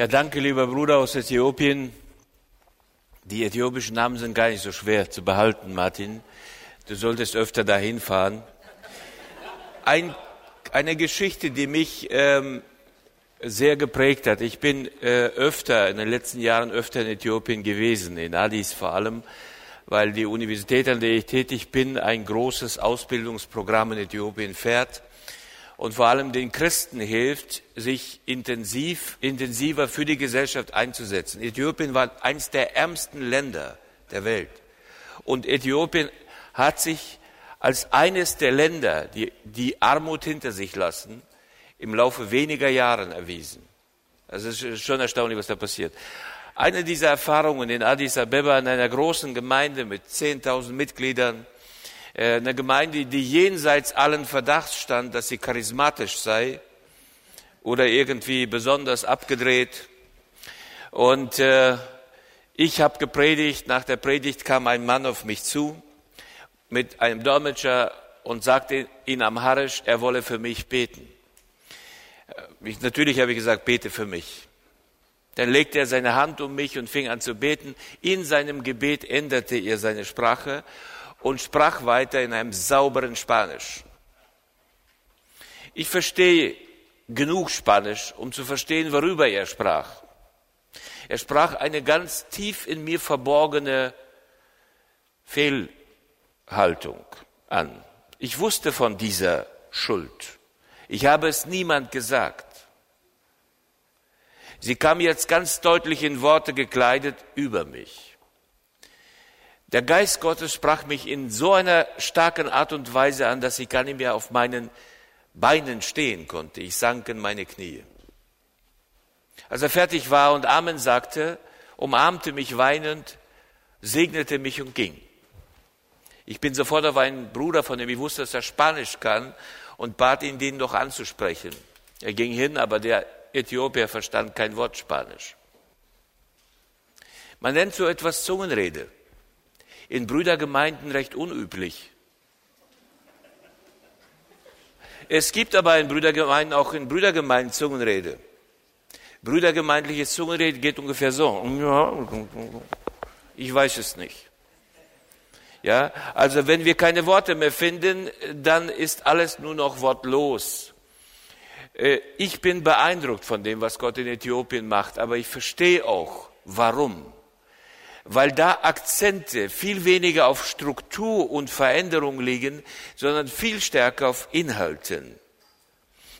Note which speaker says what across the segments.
Speaker 1: Ja, danke, lieber Bruder aus Äthiopien. Die äthiopischen Namen sind gar nicht so schwer zu behalten, Martin. Du solltest öfter dahin fahren. Ein, eine Geschichte, die mich ähm, sehr geprägt hat. Ich bin äh, öfter, in den letzten Jahren öfter in Äthiopien gewesen, in Addis vor allem, weil die Universität, an der ich tätig bin, ein großes Ausbildungsprogramm in Äthiopien fährt und vor allem den Christen hilft, sich intensiv, intensiver für die Gesellschaft einzusetzen. Äthiopien war eines der ärmsten Länder der Welt. Und Äthiopien hat sich als eines der Länder, die die Armut hinter sich lassen, im Laufe weniger Jahren erwiesen. Also es ist schon erstaunlich, was da passiert. Eine dieser Erfahrungen in Addis Abeba in einer großen Gemeinde mit 10.000 Mitgliedern, eine Gemeinde, die jenseits allen Verdachts stand, dass sie charismatisch sei oder irgendwie besonders abgedreht. Und äh, ich habe gepredigt, nach der Predigt kam ein Mann auf mich zu mit einem Dolmetscher und sagte in Amharisch, er wolle für mich beten. Äh, ich, natürlich habe ich gesagt, bete für mich. Dann legte er seine Hand um mich und fing an zu beten. In seinem Gebet änderte er seine Sprache und sprach weiter in einem sauberen Spanisch. Ich verstehe genug Spanisch, um zu verstehen, worüber er sprach. Er sprach eine ganz tief in mir verborgene Fehlhaltung an. Ich wusste von dieser Schuld. Ich habe es niemand gesagt. Sie kam jetzt ganz deutlich in Worte gekleidet über mich. Der Geist Gottes sprach mich in so einer starken Art und Weise an, dass ich gar nicht mehr auf meinen Beinen stehen konnte. Ich sank in meine Knie. Als er fertig war und Amen sagte, umarmte mich weinend, segnete mich und ging. Ich bin sofort auf einen Bruder, von dem ich wusste, dass er Spanisch kann, und bat ihn, den noch anzusprechen. Er ging hin, aber der Äthiopier verstand kein Wort Spanisch. Man nennt so etwas Zungenrede in Brüdergemeinden recht unüblich. Es gibt aber in Brüdergemeinden auch in Brüdergemeinden Zungenrede. Brüdergemeindliche Zungenrede geht ungefähr so. Ich weiß es nicht. Ja, also wenn wir keine Worte mehr finden, dann ist alles nur noch wortlos. Äh, ich bin beeindruckt von dem, was Gott in Äthiopien macht, aber ich verstehe auch, warum weil da Akzente viel weniger auf Struktur und Veränderung liegen, sondern viel stärker auf Inhalten.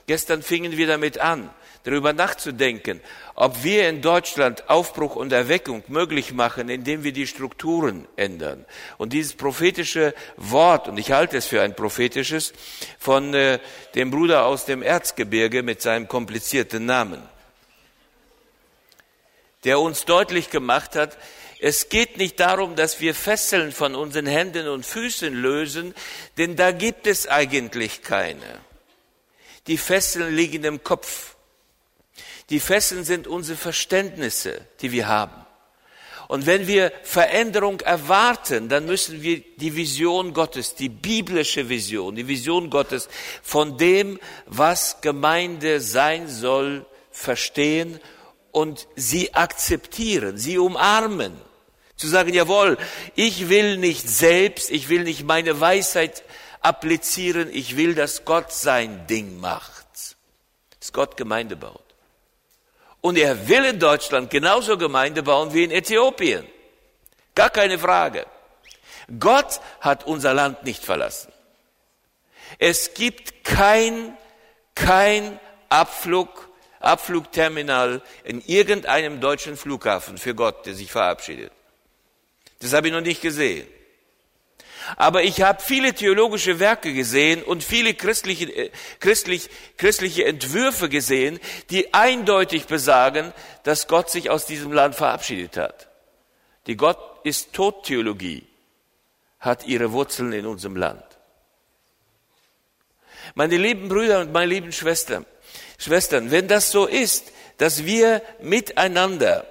Speaker 1: Gestern fingen wir damit an, darüber nachzudenken, ob wir in Deutschland Aufbruch und Erweckung möglich machen, indem wir die Strukturen ändern. Und dieses prophetische Wort, und ich halte es für ein prophetisches, von äh, dem Bruder aus dem Erzgebirge mit seinem komplizierten Namen, der uns deutlich gemacht hat, es geht nicht darum, dass wir Fesseln von unseren Händen und Füßen lösen, denn da gibt es eigentlich keine. Die Fesseln liegen im Kopf. Die Fesseln sind unsere Verständnisse, die wir haben. Und wenn wir Veränderung erwarten, dann müssen wir die Vision Gottes, die biblische Vision, die Vision Gottes von dem, was Gemeinde sein soll, verstehen und sie akzeptieren, sie umarmen. Zu sagen, jawohl, ich will nicht selbst, ich will nicht meine Weisheit applizieren, ich will, dass Gott sein Ding macht. Dass Gott Gemeinde baut. Und er will in Deutschland genauso Gemeinde bauen wie in Äthiopien. Gar keine Frage. Gott hat unser Land nicht verlassen. Es gibt kein, kein Abflug, Abflugterminal in irgendeinem deutschen Flughafen für Gott, der sich verabschiedet. Das habe ich noch nicht gesehen. Aber ich habe viele theologische Werke gesehen und viele christliche, äh, christlich, christliche Entwürfe gesehen, die eindeutig besagen, dass Gott sich aus diesem Land verabschiedet hat. Die Gott ist Tod-Theologie hat ihre Wurzeln in unserem Land. Meine lieben Brüder und meine lieben Schwestern, Schwestern, wenn das so ist, dass wir miteinander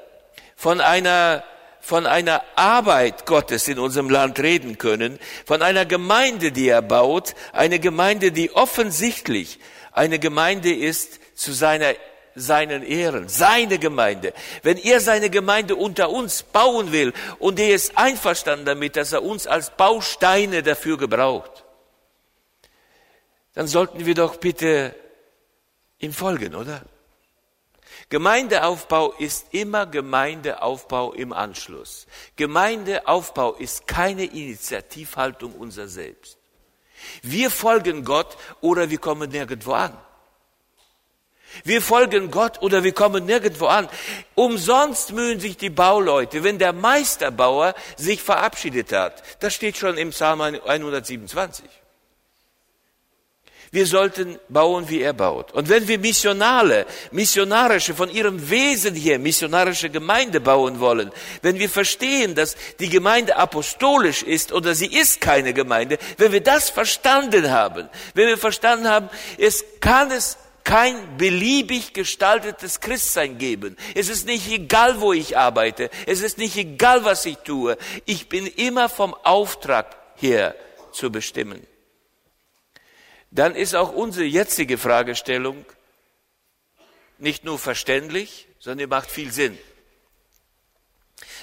Speaker 1: von einer von einer Arbeit Gottes in unserem Land reden können, von einer Gemeinde, die er baut, eine Gemeinde, die offensichtlich eine Gemeinde ist zu seiner seinen Ehren, seine Gemeinde. Wenn er seine Gemeinde unter uns bauen will und er ist einverstanden damit, dass er uns als Bausteine dafür gebraucht, dann sollten wir doch bitte ihm folgen, oder? Gemeindeaufbau ist immer Gemeindeaufbau im Anschluss. Gemeindeaufbau ist keine Initiativhaltung unser Selbst. Wir folgen Gott oder wir kommen nirgendwo an. Wir folgen Gott oder wir kommen nirgendwo an. Umsonst mühen sich die Bauleute, wenn der Meisterbauer sich verabschiedet hat. Das steht schon im Psalm 127. Wir sollten bauen, wie er baut. Und wenn wir missionale, missionarische, von ihrem Wesen her missionarische Gemeinde bauen wollen, wenn wir verstehen, dass die Gemeinde apostolisch ist oder sie ist keine Gemeinde, wenn wir das verstanden haben, wenn wir verstanden haben, es kann es kein beliebig gestaltetes Christsein geben. Es ist nicht egal, wo ich arbeite. Es ist nicht egal, was ich tue. Ich bin immer vom Auftrag her zu bestimmen dann ist auch unsere jetzige Fragestellung nicht nur verständlich, sondern macht viel Sinn.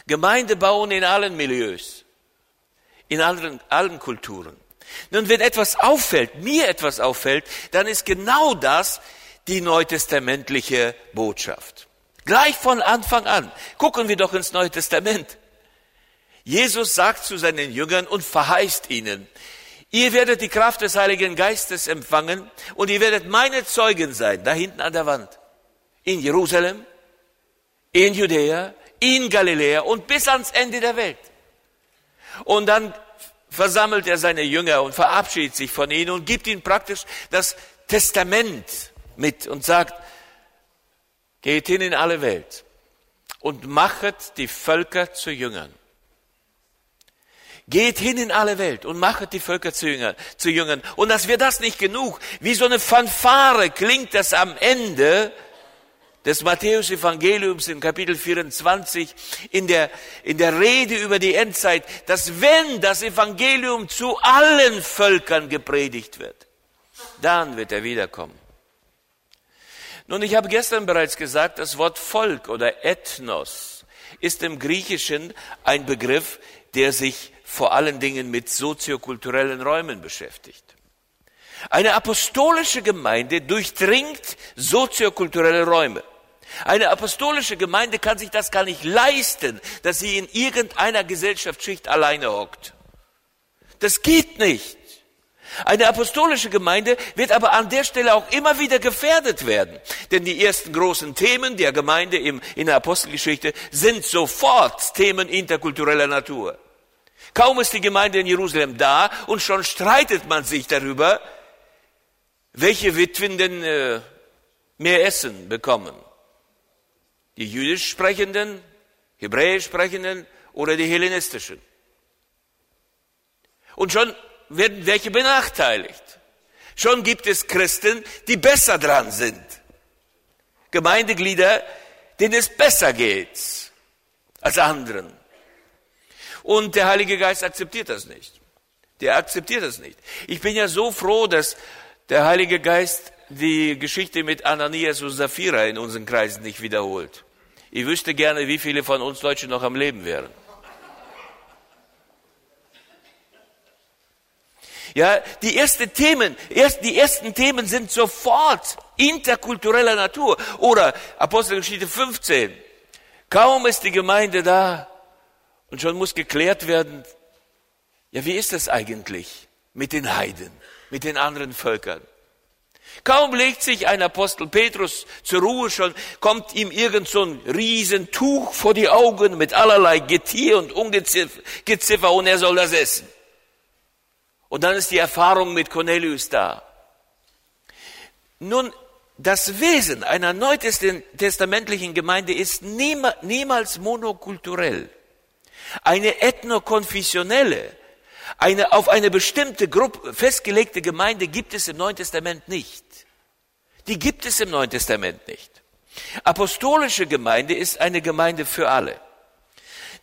Speaker 1: Gemeinde bauen in allen Milieus, in allen, allen Kulturen. Nun, wenn etwas auffällt, mir etwas auffällt, dann ist genau das die neutestamentliche Botschaft. Gleich von Anfang an. Gucken wir doch ins Neue Testament. Jesus sagt zu seinen Jüngern und verheißt ihnen, Ihr werdet die Kraft des Heiligen Geistes empfangen und ihr werdet meine Zeugen sein, da hinten an der Wand. In Jerusalem, in Judäa, in Galiläa und bis ans Ende der Welt. Und dann versammelt er seine Jünger und verabschiedet sich von ihnen und gibt ihnen praktisch das Testament mit und sagt, geht hin in alle Welt und machet die Völker zu Jüngern. Geht hin in alle Welt und machet die Völker zu Jüngern, zu Jüngern. Und dass wir das nicht genug, wie so eine Fanfare klingt das am Ende des Matthäus-Evangeliums in Kapitel 24 in der, in der Rede über die Endzeit, dass wenn das Evangelium zu allen Völkern gepredigt wird, dann wird er wiederkommen. Nun, ich habe gestern bereits gesagt, das Wort Volk oder Ethnos ist im Griechischen ein Begriff, der sich vor allen Dingen mit soziokulturellen Räumen beschäftigt. Eine apostolische Gemeinde durchdringt soziokulturelle Räume. Eine apostolische Gemeinde kann sich das gar nicht leisten, dass sie in irgendeiner Gesellschaftsschicht alleine hockt. Das geht nicht. Eine apostolische Gemeinde wird aber an der Stelle auch immer wieder gefährdet werden. Denn die ersten großen Themen der Gemeinde in der Apostelgeschichte sind sofort Themen interkultureller Natur. Kaum ist die Gemeinde in Jerusalem da und schon streitet man sich darüber, welche Witwen denn äh, mehr Essen bekommen. Die jüdisch sprechenden, hebräisch sprechenden oder die hellenistischen. Und schon werden welche benachteiligt. Schon gibt es Christen, die besser dran sind. Gemeindeglieder, denen es besser geht als anderen. Und der Heilige Geist akzeptiert das nicht. Der akzeptiert das nicht. Ich bin ja so froh, dass der Heilige Geist die Geschichte mit Ananias und Sapphira in unseren Kreisen nicht wiederholt. Ich wüsste gerne, wie viele von uns Deutschen noch am Leben wären. Ja, die ersten Themen, erst, die ersten Themen sind sofort interkultureller Natur. Oder Apostelgeschichte 15. Kaum ist die Gemeinde da, und schon muss geklärt werden, ja, wie ist das eigentlich mit den Heiden, mit den anderen Völkern? Kaum legt sich ein Apostel Petrus zur Ruhe, schon kommt ihm irgend so ein Riesentuch vor die Augen mit allerlei Getier und Ungeziffer und er soll das essen. Und dann ist die Erfahrung mit Cornelius da. Nun, das Wesen einer neutestamentlichen Gemeinde ist niemals monokulturell. Eine ethnokonfessionelle, eine auf eine bestimmte Gruppe festgelegte Gemeinde gibt es im Neuen Testament nicht. Die gibt es im Neuen Testament nicht. Apostolische Gemeinde ist eine Gemeinde für alle.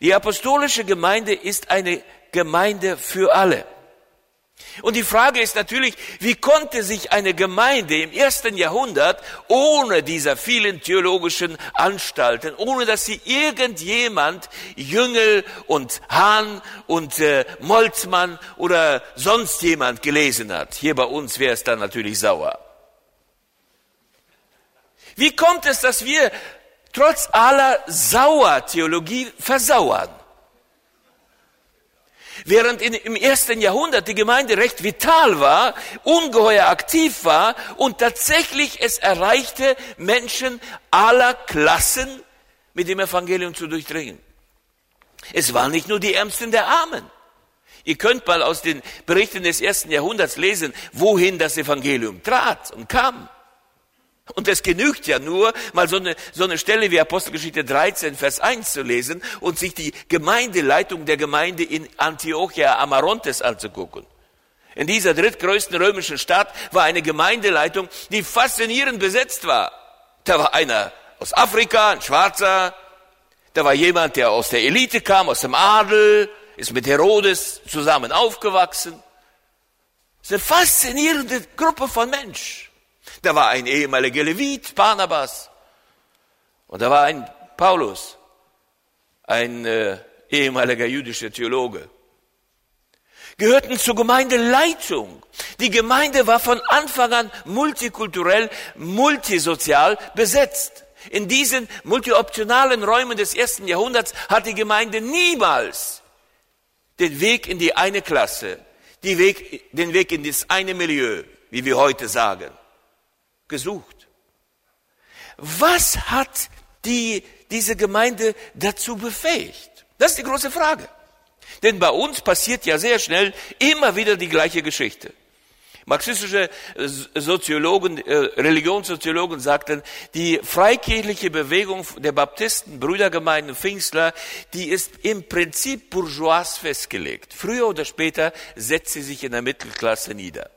Speaker 1: Die apostolische Gemeinde ist eine Gemeinde für alle. Und die Frage ist natürlich, wie konnte sich eine Gemeinde im ersten Jahrhundert ohne dieser vielen theologischen Anstalten, ohne dass sie irgendjemand Jüngel und Hahn und äh, Molzmann oder sonst jemand gelesen hat, hier bei uns wäre es dann natürlich sauer. Wie kommt es, dass wir trotz aller Sauertheologie versauern? Während in, im ersten Jahrhundert die Gemeinde recht vital war, ungeheuer aktiv war und tatsächlich es erreichte, Menschen aller Klassen mit dem Evangelium zu durchdringen. Es waren nicht nur die Ärmsten der Armen. Ihr könnt mal aus den Berichten des ersten Jahrhunderts lesen, wohin das Evangelium trat und kam. Und es genügt ja nur, mal so eine, so eine Stelle wie Apostelgeschichte 13, Vers 1 zu lesen und sich die Gemeindeleitung der Gemeinde in Antiochia Amarontes anzugucken. In dieser drittgrößten römischen Stadt war eine Gemeindeleitung, die faszinierend besetzt war. Da war einer aus Afrika, ein Schwarzer. Da war jemand, der aus der Elite kam, aus dem Adel, ist mit Herodes zusammen aufgewachsen. Das ist eine faszinierende Gruppe von Menschen. Da war ein ehemaliger Levit, Barnabas. Und da war ein Paulus, ein äh, ehemaliger jüdischer Theologe. Gehörten zur Gemeindeleitung. Die Gemeinde war von Anfang an multikulturell, multisozial besetzt. In diesen multioptionalen Räumen des ersten Jahrhunderts hat die Gemeinde niemals den Weg in die eine Klasse, den Weg in das eine Milieu, wie wir heute sagen gesucht. Was hat die, diese Gemeinde dazu befähigt? Das ist die große Frage. Denn bei uns passiert ja sehr schnell immer wieder die gleiche Geschichte. Marxistische äh, Soziologen, äh, Religionssoziologen sagten, die freikirchliche Bewegung der Baptisten, Brüdergemeinden, Pfingstler, die ist im Prinzip bourgeois festgelegt. Früher oder später setzt sie sich in der Mittelklasse nieder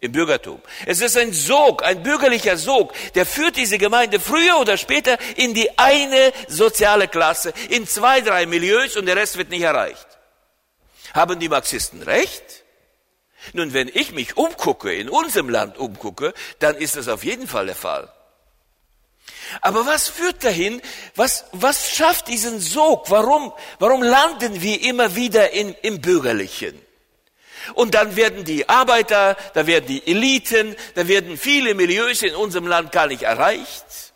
Speaker 1: im Bürgertum. Es ist ein Sog, ein bürgerlicher Sog, der führt diese Gemeinde früher oder später in die eine soziale Klasse, in zwei, drei Milieus und der Rest wird nicht erreicht. Haben die Marxisten recht? Nun, wenn ich mich umgucke, in unserem Land umgucke, dann ist das auf jeden Fall der Fall. Aber was führt dahin? Was, was schafft diesen Sog? Warum, warum landen wir immer wieder in, im Bürgerlichen? Und dann werden die Arbeiter, da werden die Eliten, da werden viele Milieus in unserem Land gar nicht erreicht.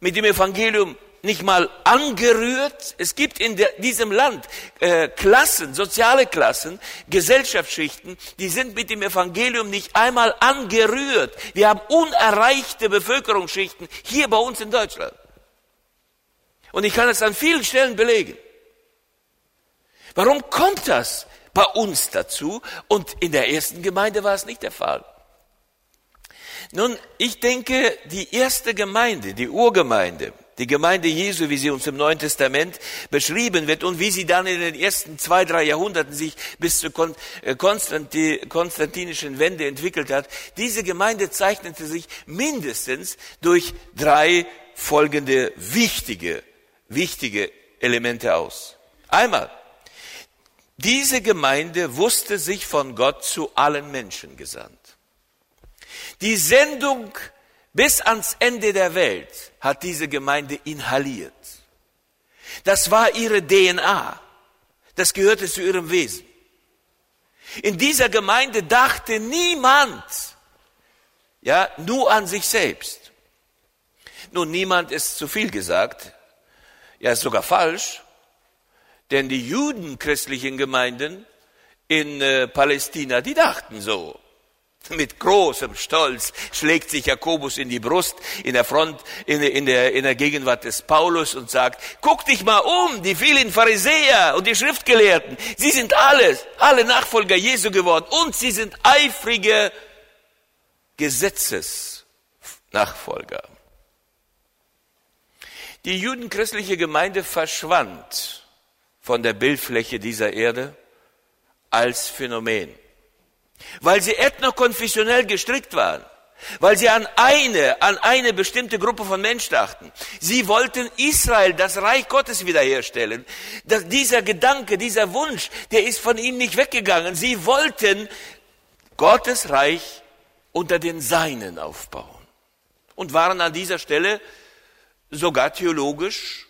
Speaker 1: Mit dem Evangelium nicht mal angerührt. Es gibt in der, diesem Land äh, Klassen, soziale Klassen, Gesellschaftsschichten, die sind mit dem Evangelium nicht einmal angerührt. Wir haben unerreichte Bevölkerungsschichten hier bei uns in Deutschland. Und ich kann es an vielen Stellen belegen. Warum kommt das? Bei uns dazu und in der ersten Gemeinde war es nicht der Fall. Nun, ich denke, die erste Gemeinde, die Urgemeinde, die Gemeinde Jesu, wie sie uns im Neuen Testament beschrieben wird und wie sie dann in den ersten zwei, drei Jahrhunderten sich bis zur äh, konstantinischen Wende entwickelt hat, diese Gemeinde zeichnete sich mindestens durch drei folgende wichtige, wichtige Elemente aus. Einmal, diese Gemeinde wusste sich von Gott zu allen Menschen gesandt. Die Sendung bis ans Ende der Welt hat diese Gemeinde inhaliert. Das war ihre DNA. Das gehörte zu ihrem Wesen. In dieser Gemeinde dachte niemand, ja, nur an sich selbst. Nun, niemand ist zu viel gesagt. Ja, ist sogar falsch. Denn die judenchristlichen Gemeinden in äh, Palästina, die dachten so. Mit großem Stolz schlägt sich Jakobus in die Brust in der Front, in, in, der, in der Gegenwart des Paulus und sagt, guck dich mal um, die vielen Pharisäer und die Schriftgelehrten, sie sind alles, alle Nachfolger Jesu geworden und sie sind eifrige Gesetzesnachfolger. Die judenchristliche Gemeinde verschwand von der Bildfläche dieser Erde als Phänomen. Weil sie ethnokonfessionell gestrickt waren. weil sie an eine, an eine bestimmte Gruppe von Menschen dachten. Sie wollten Israel, das Reich Gottes wiederherstellen. Das, dieser Gedanke, dieser Wunsch, der ist von ihnen nicht weggegangen. Sie wollten Gottes Reich unter den Seinen aufbauen und waren an dieser Stelle sogar theologisch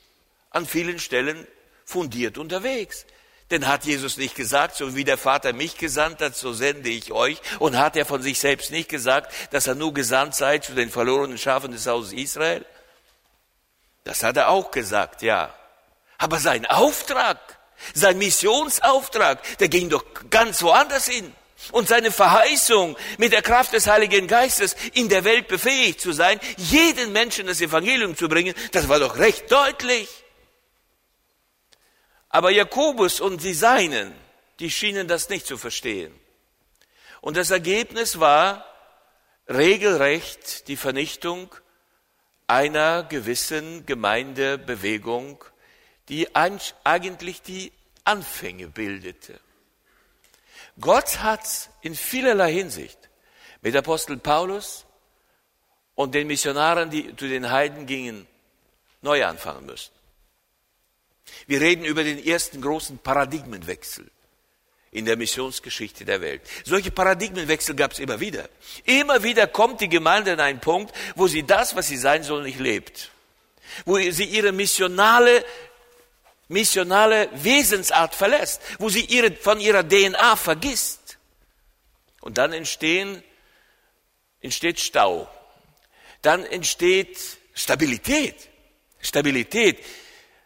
Speaker 1: an vielen Stellen fundiert unterwegs. Denn hat Jesus nicht gesagt, so wie der Vater mich gesandt hat, so sende ich euch. Und hat er von sich selbst nicht gesagt, dass er nur gesandt sei zu den verlorenen Schafen des Hauses Israel? Das hat er auch gesagt, ja. Aber sein Auftrag, sein Missionsauftrag, der ging doch ganz woanders hin. Und seine Verheißung, mit der Kraft des Heiligen Geistes in der Welt befähigt zu sein, jeden Menschen das Evangelium zu bringen, das war doch recht deutlich. Aber Jakobus und die Seinen, die schienen das nicht zu verstehen. Und das Ergebnis war regelrecht die Vernichtung einer gewissen Gemeindebewegung, die eigentlich die Anfänge bildete. Gott hat in vielerlei Hinsicht mit Apostel Paulus und den Missionaren, die zu den Heiden gingen, neu anfangen müssen. Wir reden über den ersten großen Paradigmenwechsel in der Missionsgeschichte der Welt. Solche Paradigmenwechsel gab es immer wieder. Immer wieder kommt die Gemeinde an einen Punkt, wo sie das, was sie sein soll, nicht lebt. Wo sie ihre missionale, missionale Wesensart verlässt. Wo sie ihre, von ihrer DNA vergisst. Und dann entstehen, entsteht Stau. Dann entsteht Stabilität. Stabilität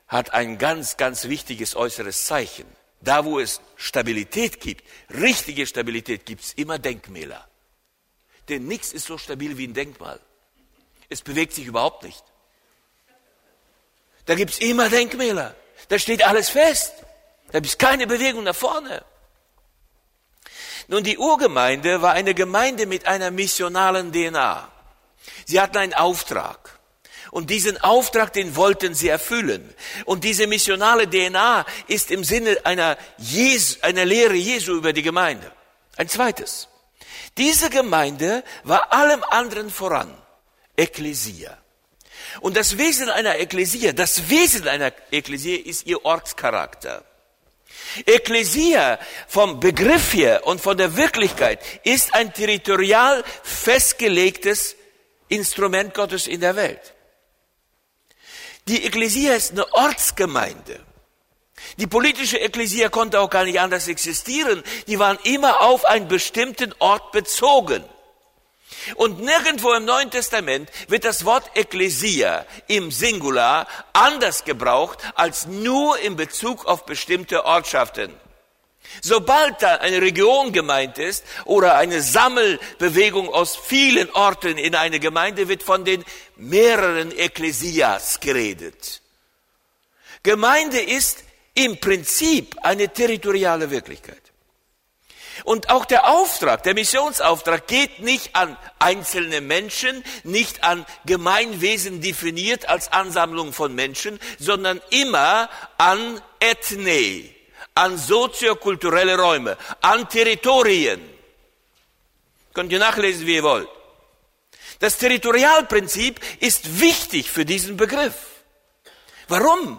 Speaker 1: hat ein ganz, ganz wichtiges äußeres Zeichen. Da, wo es Stabilität gibt, richtige Stabilität, gibt es immer Denkmäler. Denn nichts ist so stabil wie ein Denkmal. Es bewegt sich überhaupt nicht. Da gibt es immer Denkmäler. Da steht alles fest. Da gibt es keine Bewegung nach vorne. Nun, die Urgemeinde war eine Gemeinde mit einer missionalen DNA. Sie hatten einen Auftrag. Und diesen Auftrag, den wollten sie erfüllen. Und diese missionale DNA ist im Sinne einer, Jesu, einer Lehre Jesu über die Gemeinde. Ein zweites. Diese Gemeinde war allem anderen voran. Ekklesia. Und das Wesen einer Ekklesia, das Wesen einer Ekklesia ist ihr Ortscharakter. Ekklesia vom Begriff her und von der Wirklichkeit ist ein territorial festgelegtes Instrument Gottes in der Welt. Die Ekklesia ist eine Ortsgemeinde. Die politische Ekklesia konnte auch gar nicht anders existieren. Die waren immer auf einen bestimmten Ort bezogen. Und nirgendwo im Neuen Testament wird das Wort Ekklesia im Singular anders gebraucht als nur in Bezug auf bestimmte Ortschaften. Sobald da eine Region gemeint ist oder eine Sammelbewegung aus vielen Orten in eine Gemeinde, wird von den mehreren Ekklesias geredet. Gemeinde ist im Prinzip eine territoriale Wirklichkeit. Und auch der Auftrag, der Missionsauftrag geht nicht an einzelne Menschen, nicht an Gemeinwesen definiert als Ansammlung von Menschen, sondern immer an Ethne, an soziokulturelle Räume, an Territorien. Könnt ihr nachlesen, wie ihr wollt. Das Territorialprinzip ist wichtig für diesen Begriff. Warum?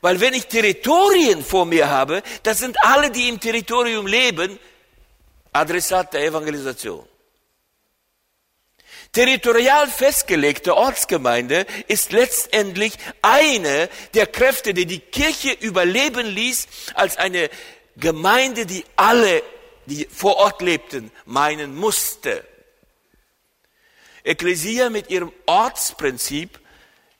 Speaker 1: Weil wenn ich Territorien vor mir habe, das sind alle, die im Territorium leben, Adressat der Evangelisation. Territorial festgelegte Ortsgemeinde ist letztendlich eine der Kräfte, die die Kirche überleben ließ, als eine Gemeinde, die alle, die vor Ort lebten, meinen musste. Ekklesia mit ihrem Ortsprinzip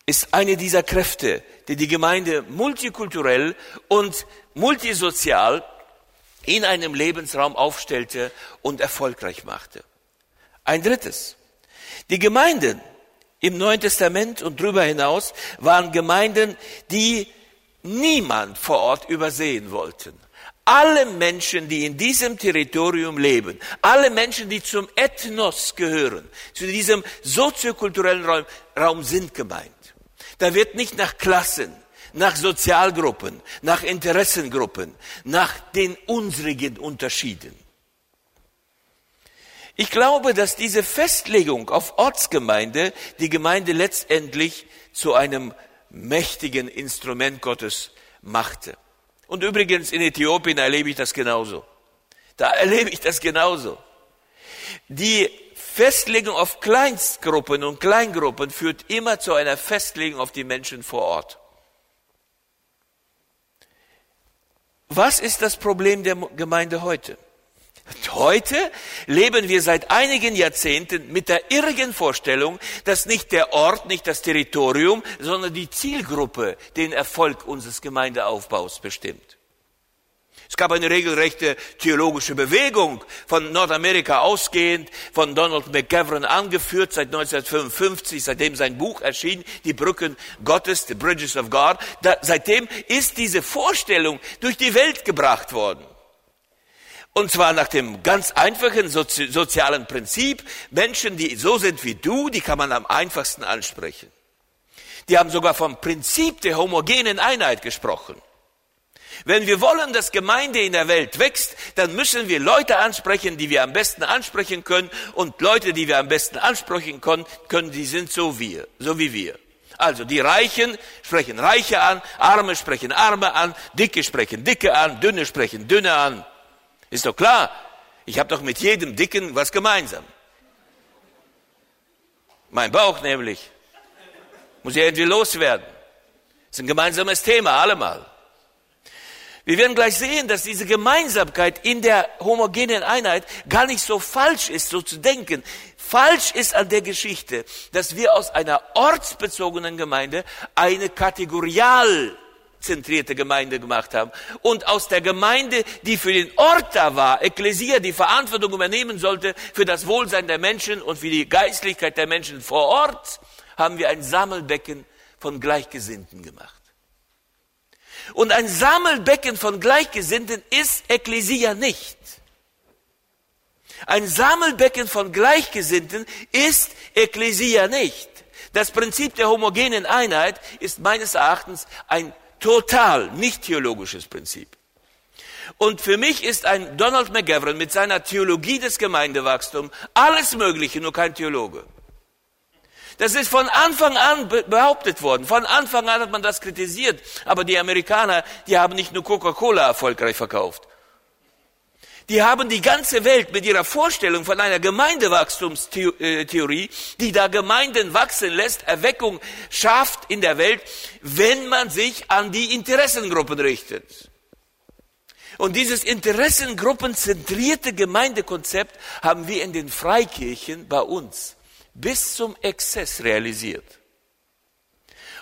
Speaker 1: ist eine dieser Kräfte, die die Gemeinde multikulturell und multisozial in einem Lebensraum aufstellte und erfolgreich machte. Ein drittes. Die Gemeinden im Neuen Testament und darüber hinaus waren Gemeinden, die niemand vor Ort übersehen wollten. Alle Menschen, die in diesem Territorium leben, alle Menschen, die zum Ethnos gehören, zu diesem soziokulturellen Raum, Raum sind gemeint. Da wird nicht nach Klassen, nach Sozialgruppen, nach Interessengruppen, nach den unsrigen unterschieden. Ich glaube, dass diese Festlegung auf Ortsgemeinde die Gemeinde letztendlich zu einem mächtigen Instrument Gottes machte. Und übrigens in Äthiopien erlebe ich das genauso. Da erlebe ich das genauso. Die Festlegung auf Kleinstgruppen und Kleingruppen führt immer zu einer Festlegung auf die Menschen vor Ort. Was ist das Problem der Gemeinde heute? Heute leben wir seit einigen Jahrzehnten mit der irrigen Vorstellung, dass nicht der Ort, nicht das Territorium, sondern die Zielgruppe den Erfolg unseres Gemeindeaufbaus bestimmt. Es gab eine regelrechte theologische Bewegung von Nordamerika ausgehend, von Donald McGavran angeführt seit 1955, seitdem sein Buch erschien, Die Brücken Gottes, The Bridges of God. Da, seitdem ist diese Vorstellung durch die Welt gebracht worden. Und zwar nach dem ganz einfachen Sozi sozialen Prinzip, Menschen, die so sind wie du, die kann man am einfachsten ansprechen. Die haben sogar vom Prinzip der homogenen Einheit gesprochen. Wenn wir wollen, dass Gemeinde in der Welt wächst, dann müssen wir Leute ansprechen, die wir am besten ansprechen können. Und Leute, die wir am besten ansprechen können, können die sind so wie, so wie wir. Also die Reichen sprechen Reiche an, Arme sprechen Arme an, Dicke sprechen Dicke an, Dünne sprechen Dünne an. Ist doch klar, ich habe doch mit jedem Dicken was gemeinsam. Mein Bauch nämlich. Muss ja irgendwie loswerden. Ist ein gemeinsames Thema, allemal. Wir werden gleich sehen, dass diese Gemeinsamkeit in der homogenen Einheit gar nicht so falsch ist, so zu denken. Falsch ist an der Geschichte, dass wir aus einer ortsbezogenen Gemeinde eine kategorial zentrierte Gemeinde gemacht haben. Und aus der Gemeinde, die für den Ort da war, Ekklesia, die Verantwortung übernehmen sollte für das Wohlsein der Menschen und für die Geistlichkeit der Menschen vor Ort, haben wir ein Sammelbecken von Gleichgesinnten gemacht. Und ein Sammelbecken von Gleichgesinnten ist Ekklesia nicht. Ein Sammelbecken von Gleichgesinnten ist Ekklesia nicht. Das Prinzip der homogenen Einheit ist meines Erachtens ein Total nicht theologisches Prinzip. Und für mich ist ein Donald McGavran mit seiner Theologie des Gemeindewachstums alles Mögliche, nur kein Theologe. Das ist von Anfang an behauptet worden. Von Anfang an hat man das kritisiert. Aber die Amerikaner, die haben nicht nur Coca-Cola erfolgreich verkauft die haben die ganze Welt mit ihrer Vorstellung von einer Gemeindewachstumstheorie, die da Gemeinden wachsen lässt, Erweckung schafft in der Welt, wenn man sich an die Interessengruppen richtet. Und dieses interessengruppenzentrierte Gemeindekonzept haben wir in den Freikirchen bei uns bis zum Exzess realisiert.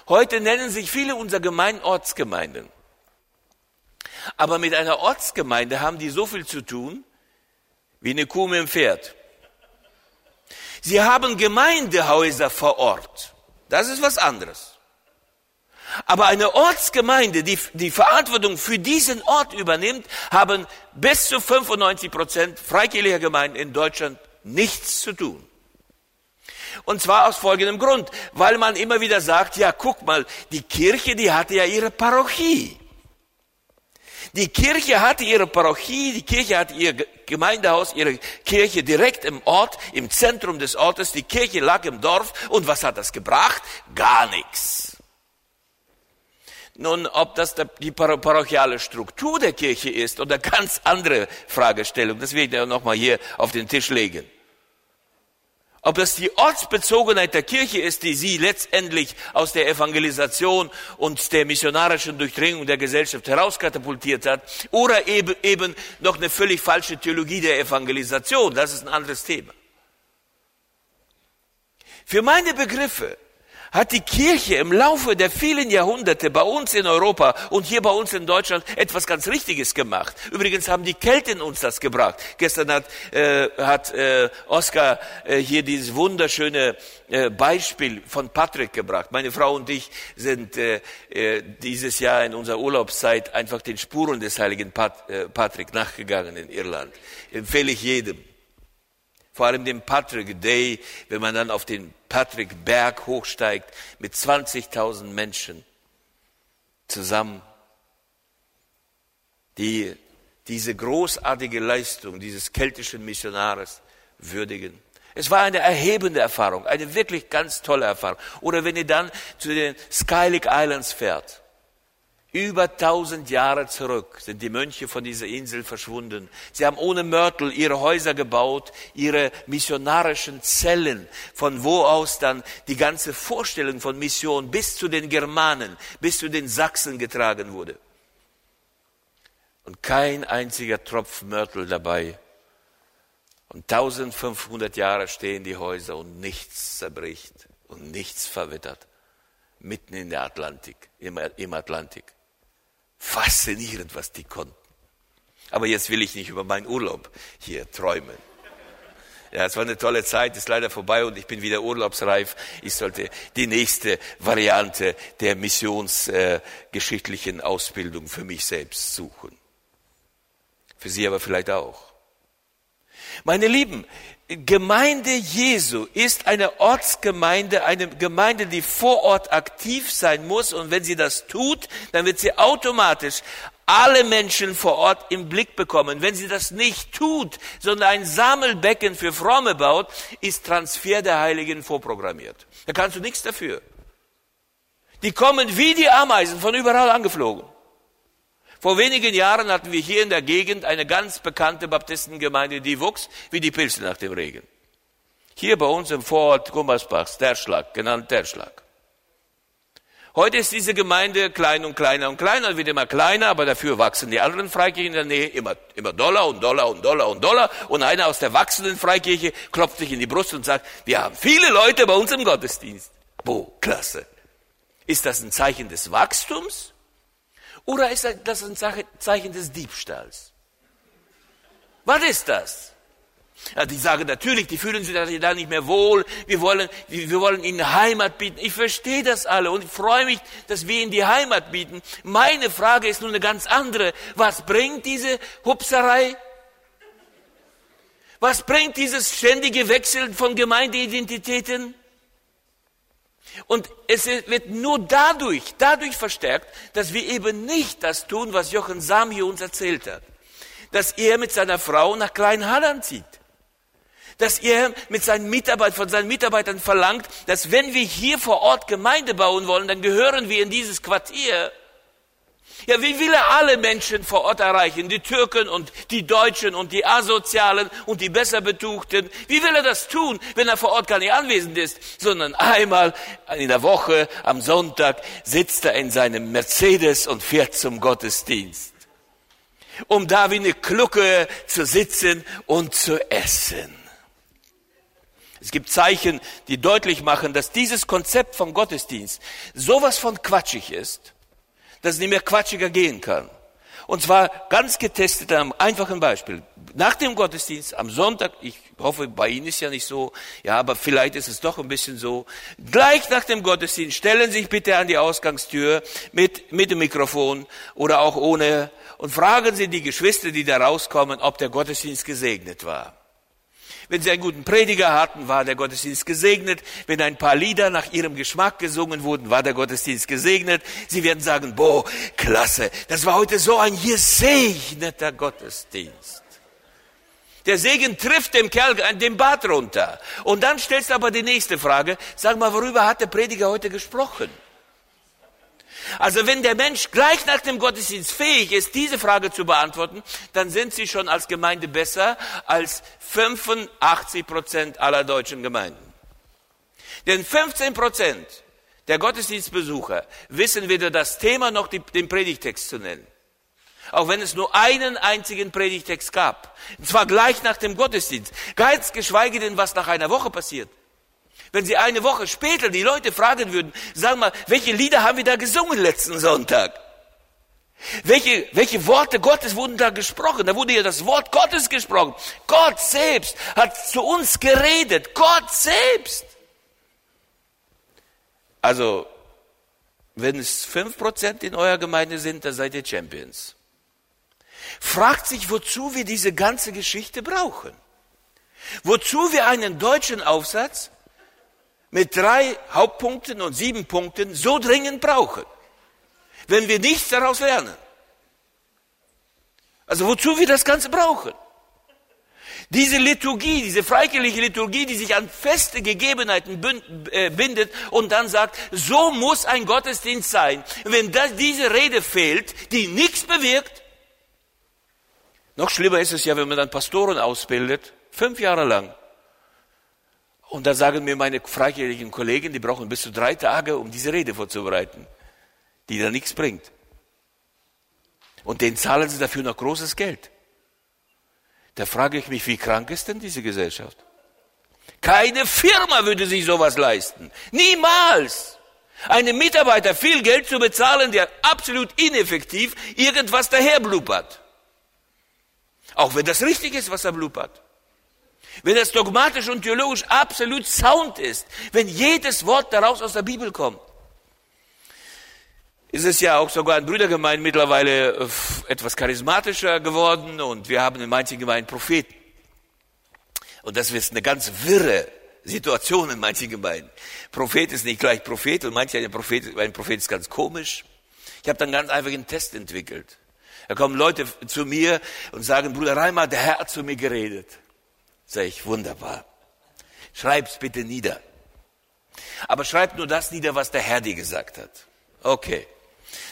Speaker 1: Heute nennen sich viele unserer Gemeinden Ortsgemeinden. Aber mit einer Ortsgemeinde haben die so viel zu tun wie eine Kuh mit dem Pferd. Sie haben Gemeindehäuser vor Ort. Das ist was anderes. Aber eine Ortsgemeinde, die die Verantwortung für diesen Ort übernimmt, haben bis zu 95 Prozent freikirchlicher Gemeinden in Deutschland nichts zu tun. Und zwar aus folgendem Grund, weil man immer wieder sagt, ja, guck mal, die Kirche, die hatte ja ihre Parochie. Die Kirche hatte ihre Parochie, die Kirche hatte ihr Gemeindehaus, ihre Kirche direkt im Ort, im Zentrum des Ortes. Die Kirche lag im Dorf. Und was hat das gebracht? Gar nichts. Nun, ob das die parochiale Struktur der Kirche ist oder ganz andere Fragestellung, das will ich ja nochmal hier auf den Tisch legen ob das die Ortsbezogenheit der Kirche ist, die sie letztendlich aus der Evangelisation und der missionarischen Durchdringung der Gesellschaft herauskatapultiert hat, oder eben, eben noch eine völlig falsche Theologie der Evangelisation, das ist ein anderes Thema. Für meine Begriffe hat die Kirche im Laufe der vielen Jahrhunderte bei uns in Europa und hier bei uns in Deutschland etwas ganz Richtiges gemacht. Übrigens haben die Kelten uns das gebracht. Gestern hat, äh, hat äh, Oskar äh, hier dieses wunderschöne äh, Beispiel von Patrick gebracht. Meine Frau und ich sind äh, äh, dieses Jahr in unserer Urlaubszeit einfach den Spuren des heiligen Pat, äh, Patrick nachgegangen in Irland. Empfehle ich jedem. Vor allem dem Patrick Day, wenn man dann auf den Patrick Berg hochsteigt mit 20.000 Menschen zusammen, die diese großartige Leistung dieses keltischen Missionares würdigen. Es war eine erhebende Erfahrung, eine wirklich ganz tolle Erfahrung. Oder wenn ihr dann zu den Skylick Islands fährt, über tausend Jahre zurück sind die Mönche von dieser Insel verschwunden. Sie haben ohne Mörtel ihre Häuser gebaut, ihre missionarischen Zellen, von wo aus dann die ganze Vorstellung von Mission bis zu den Germanen, bis zu den Sachsen getragen wurde. Und kein einziger Tropf Mörtel dabei. Und 1500 Jahre stehen die Häuser und nichts zerbricht und nichts verwittert. Mitten in der Atlantik, im Atlantik. Faszinierend, was die konnten. Aber jetzt will ich nicht über meinen Urlaub hier träumen. Ja, es war eine tolle Zeit, ist leider vorbei und ich bin wieder urlaubsreif. Ich sollte die nächste Variante der missionsgeschichtlichen äh, Ausbildung für mich selbst suchen. Für Sie aber vielleicht auch. Meine Lieben, Gemeinde Jesu ist eine Ortsgemeinde, eine Gemeinde, die vor Ort aktiv sein muss. Und wenn sie das tut, dann wird sie automatisch alle Menschen vor Ort im Blick bekommen. Wenn sie das nicht tut, sondern ein Sammelbecken für Fromme baut, ist Transfer der Heiligen vorprogrammiert. Da kannst du nichts dafür. Die kommen wie die Ameisen von überall angeflogen. Vor wenigen Jahren hatten wir hier in der Gegend eine ganz bekannte Baptistengemeinde, die wuchs wie die Pilze nach dem Regen. Hier bei uns im Vorort Gummersbach, Terschlag, genannt Terschlag. Heute ist diese Gemeinde klein und kleiner und kleiner, wird immer kleiner, aber dafür wachsen die anderen Freikirchen in der Nähe immer, immer Dollar und Dollar und Dollar und Dollar. Und einer aus der wachsenden Freikirche klopft sich in die Brust und sagt, wir haben viele Leute bei uns im Gottesdienst. Boah, klasse. Ist das ein Zeichen des Wachstums? Oder ist das ein Zeichen des Diebstahls? Was ist das? Ja, die sagen natürlich, die fühlen sich da nicht mehr wohl. Wir wollen, wir wollen ihnen Heimat bieten. Ich verstehe das alle und ich freue mich, dass wir ihnen die Heimat bieten. Meine Frage ist nun eine ganz andere. Was bringt diese Hupserei? Was bringt dieses ständige Wechseln von Gemeindeidentitäten? Und es wird nur dadurch, dadurch verstärkt, dass wir eben nicht das tun, was Jochen Sam hier uns erzählt hat. Dass er mit seiner Frau nach Kleinhalland zieht. Dass er mit seinen Mitarbeitern, von seinen Mitarbeitern verlangt, dass wenn wir hier vor Ort Gemeinde bauen wollen, dann gehören wir in dieses Quartier. Ja, wie will er alle Menschen vor Ort erreichen? Die Türken und die Deutschen und die Asozialen und die besser Betuchten. Wie will er das tun, wenn er vor Ort gar nicht anwesend ist, sondern einmal in der Woche am Sonntag sitzt er in seinem Mercedes und fährt zum Gottesdienst, um da wie eine Klucke zu sitzen und zu essen. Es gibt Zeichen, die deutlich machen, dass dieses Konzept vom Gottesdienst sowas von quatschig ist, dass es nicht mehr quatschiger gehen kann. Und zwar ganz getestet am einfachen Beispiel. Nach dem Gottesdienst am Sonntag, ich hoffe, bei Ihnen ist ja nicht so, ja, aber vielleicht ist es doch ein bisschen so. Gleich nach dem Gottesdienst stellen Sie sich bitte an die Ausgangstür mit, mit dem Mikrofon oder auch ohne und fragen Sie die Geschwister, die da rauskommen, ob der Gottesdienst gesegnet war. Wenn sie einen guten Prediger hatten, war der Gottesdienst gesegnet. Wenn ein paar Lieder nach ihrem Geschmack gesungen wurden, war der Gottesdienst gesegnet. Sie werden sagen, boah, klasse, das war heute so ein gesegneter Gottesdienst. Der Segen trifft dem Kerl den Bart runter. Und dann stellst du aber die nächste Frage. Sag mal, worüber hat der Prediger heute gesprochen? Also wenn der Mensch gleich nach dem Gottesdienst fähig ist, diese Frage zu beantworten, dann sind sie schon als Gemeinde besser als 85 Prozent aller deutschen Gemeinden. Denn 15 Prozent der Gottesdienstbesucher wissen weder das Thema noch den Predigtext zu nennen. Auch wenn es nur einen einzigen Predigtext gab. Und zwar gleich nach dem Gottesdienst. Ganz geschweige denn, was nach einer Woche passiert. Wenn Sie eine Woche später die Leute fragen würden, sagen mal, welche Lieder haben wir da gesungen letzten Sonntag? Welche, welche Worte Gottes wurden da gesprochen? Da wurde ja das Wort Gottes gesprochen. Gott selbst hat zu uns geredet. Gott selbst. Also, wenn es fünf Prozent in eurer Gemeinde sind, dann seid ihr Champions. Fragt sich, wozu wir diese ganze Geschichte brauchen. Wozu wir einen deutschen Aufsatz mit drei Hauptpunkten und sieben Punkten so dringend brauchen, wenn wir nichts daraus lernen. Also wozu wir das Ganze brauchen? Diese Liturgie, diese freikirchliche Liturgie, die sich an feste Gegebenheiten äh, bindet und dann sagt, so muss ein Gottesdienst sein. Wenn das, diese Rede fehlt, die nichts bewirkt, noch schlimmer ist es ja, wenn man dann Pastoren ausbildet, fünf Jahre lang. Und da sagen mir meine freikirchlichen Kollegen, die brauchen bis zu drei Tage, um diese Rede vorzubereiten, die da nichts bringt. Und denen zahlen sie dafür noch großes Geld. Da frage ich mich, wie krank ist denn diese Gesellschaft? Keine Firma würde sich sowas leisten. Niemals. Einem Mitarbeiter viel Geld zu bezahlen, der absolut ineffektiv irgendwas daherblubbert. Auch wenn das richtig ist, was er blubbert. Wenn das dogmatisch und theologisch absolut sound ist. Wenn jedes Wort daraus aus der Bibel kommt ist es ja auch sogar in Brüdergemeinden mittlerweile äh, etwas charismatischer geworden und wir haben in manchen Gemeinden Propheten. Und das ist eine ganz wirre Situation in manchen Gemeinden. Prophet ist nicht gleich Prophet und manche ein Prophet, ein Prophet ist ganz komisch. Ich habe dann ganz einfach einen Test entwickelt. Da kommen Leute zu mir und sagen, Bruder Reimer, der Herr hat zu mir geredet. Sag ich, wunderbar. Schreib's bitte nieder. Aber schreib nur das nieder, was der Herr dir gesagt hat. Okay.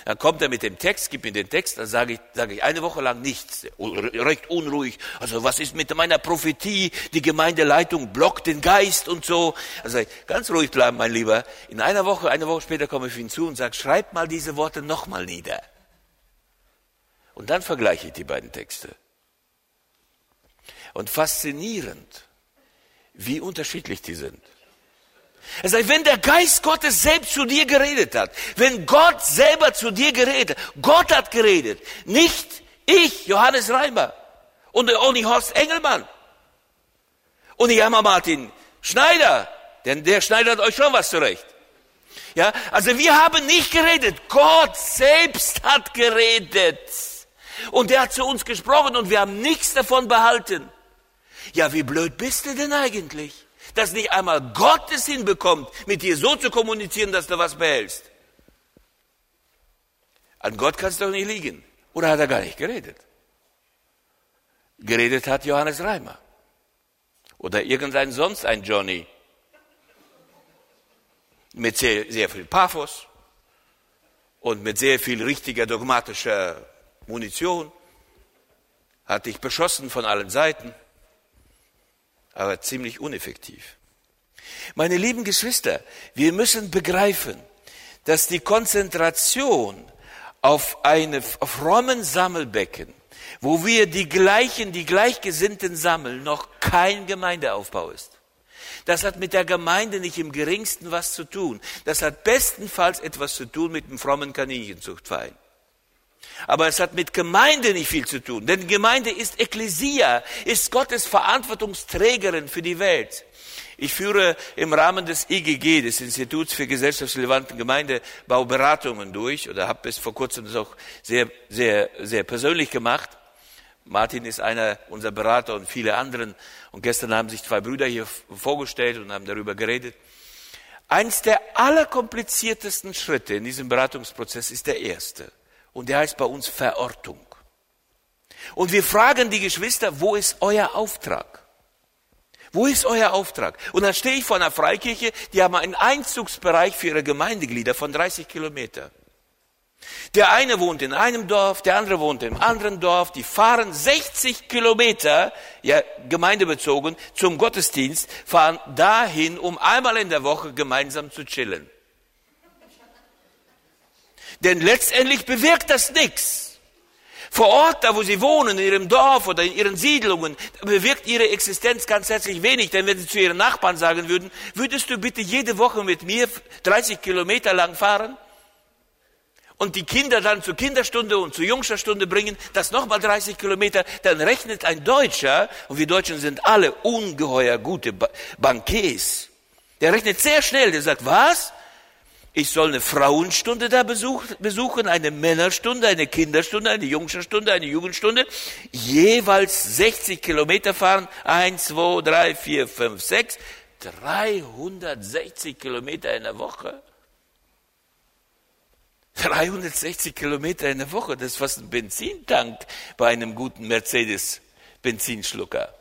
Speaker 1: Dann kommt er mit dem Text, gibt mir den Text, dann sage ich, sage ich eine Woche lang nichts, recht unruhig. Also was ist mit meiner Prophetie? Die Gemeindeleitung blockt den Geist und so. Also ganz ruhig bleiben, mein Lieber. In einer Woche, eine Woche später komme ich hinzu und sage, schreib mal diese Worte nochmal nieder. Und dann vergleiche ich die beiden Texte. Und faszinierend, wie unterschiedlich die sind. Er sagt, wenn der Geist Gottes selbst zu dir geredet hat, wenn Gott selber zu dir geredet hat, Gott hat geredet, nicht ich, Johannes Reimer und auch nicht Horst Engelmann und nicht einmal Martin Schneider, denn der schneidet euch schon was zurecht. Ja, also wir haben nicht geredet, Gott selbst hat geredet. Und der hat zu uns gesprochen und wir haben nichts davon behalten. Ja, wie blöd bist du denn eigentlich? dass nicht einmal Gott es hinbekommt, mit dir so zu kommunizieren, dass du was behältst. An Gott kannst du doch nicht liegen. Oder hat er gar nicht geredet? Geredet hat Johannes Reimer. Oder irgendein sonst ein Johnny. Mit sehr, sehr viel Paphos und mit sehr viel richtiger dogmatischer Munition. Hat dich beschossen von allen Seiten aber ziemlich uneffektiv. Meine lieben Geschwister, wir müssen begreifen, dass die Konzentration auf eine auf frommen Sammelbecken, wo wir die gleichen, die gleichgesinnten sammeln, noch kein Gemeindeaufbau ist. Das hat mit der Gemeinde nicht im geringsten was zu tun. Das hat bestenfalls etwas zu tun mit dem frommen Kaninchenzuchtverein. Aber es hat mit Gemeinde nicht viel zu tun, denn Gemeinde ist Ekklesia, ist Gottes Verantwortungsträgerin für die Welt. Ich führe im Rahmen des IGG, des Instituts für gesellschaftsrelevanten Gemeindebau, Beratungen durch oder habe es vor kurzem auch sehr, sehr, sehr persönlich gemacht. Martin ist einer unserer Berater und viele anderen. Und gestern haben sich zwei Brüder hier vorgestellt und haben darüber geredet. Eins der allerkompliziertesten Schritte in diesem Beratungsprozess ist der erste. Und der heißt bei uns Verortung. Und wir fragen die Geschwister, wo ist euer Auftrag? Wo ist euer Auftrag? Und dann stehe ich vor einer Freikirche, die haben einen Einzugsbereich für ihre Gemeindeglieder von 30 Kilometer. Der eine wohnt in einem Dorf, der andere wohnt im anderen Dorf. Die fahren 60 Kilometer, ja, gemeindebezogen, zum Gottesdienst, fahren dahin, um einmal in der Woche gemeinsam zu chillen. Denn letztendlich bewirkt das nichts. Vor Ort, da wo sie wohnen, in ihrem Dorf oder in ihren Siedlungen, bewirkt ihre Existenz ganz herzlich wenig. Denn wenn sie zu ihren Nachbarn sagen würden, würdest du bitte jede Woche mit mir 30 Kilometer lang fahren? Und die Kinder dann zur Kinderstunde und zur Jungscherstunde bringen, das nochmal 30 Kilometer, dann rechnet ein Deutscher, und wir Deutschen sind alle ungeheuer gute Bankiers, der rechnet sehr schnell, der sagt, was? Ich soll eine Frauenstunde da besuchen, eine Männerstunde, eine Kinderstunde, eine Jungstunde, eine Jugendstunde, jeweils 60 Kilometer fahren, eins, zwei, drei, vier, fünf, sechs, 360 Kilometer in der Woche. 360 Kilometer in der Woche, das ist fast ein Benzintank bei einem guten Mercedes Benzinschlucker.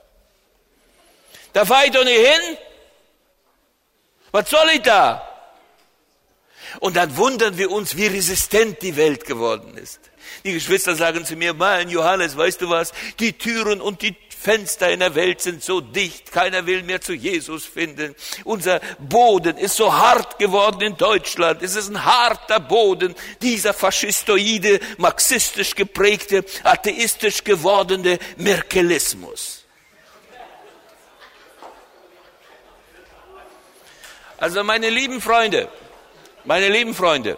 Speaker 1: Da fahre ich doch nicht hin. Was soll ich da? Und dann wundern wir uns, wie resistent die Welt geworden ist. Die Geschwister sagen zu mir, mein Johannes, weißt du was? Die Türen und die Fenster in der Welt sind so dicht, keiner will mehr zu Jesus finden. Unser Boden ist so hart geworden in Deutschland. Es ist ein harter Boden, dieser faschistoide, marxistisch geprägte, atheistisch gewordene Merkelismus. Also meine lieben Freunde, meine lieben Freunde,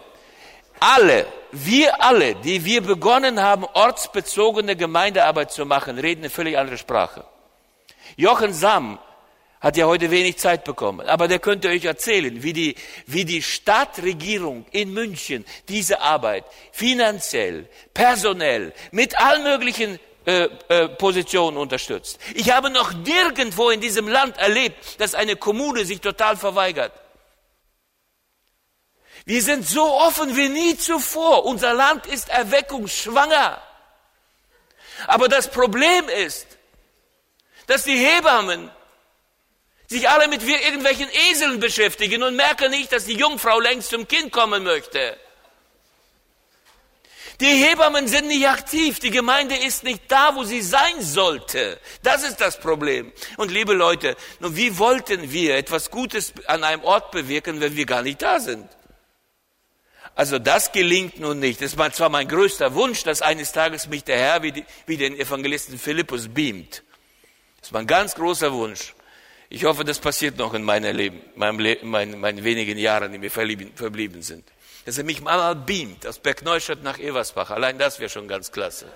Speaker 1: alle, wir alle, die wir begonnen haben, ortsbezogene Gemeindearbeit zu machen, reden eine völlig andere Sprache. Jochen Sam hat ja heute wenig Zeit bekommen, aber der könnte euch erzählen, wie die, wie die Stadtregierung in München diese Arbeit finanziell, personell, mit allen möglichen äh, äh, Positionen unterstützt. Ich habe noch nirgendwo in diesem Land erlebt, dass eine Kommune sich total verweigert. Wir sind so offen wie nie zuvor. Unser Land ist erweckungsschwanger. Aber das Problem ist, dass die Hebammen sich alle mit irgendwelchen Eseln beschäftigen und merken nicht, dass die Jungfrau längst zum Kind kommen möchte. Die Hebammen sind nicht aktiv, die Gemeinde ist nicht da, wo sie sein sollte. Das ist das Problem. Und liebe Leute, nun wie wollten wir etwas Gutes an einem Ort bewirken, wenn wir gar nicht da sind? Also das gelingt nun nicht. Es war zwar mein größter Wunsch, dass eines Tages mich der Herr wie, die, wie den Evangelisten Philippus beamt. Das war ein ganz großer Wunsch. Ich hoffe, das passiert noch in meinem Leben, meinem Le meinen, meinen wenigen Jahren, die mir verblieben sind. Dass er mich mal beamt, aus Bergneustadt nach Eversbach. Allein das wäre schon ganz klasse.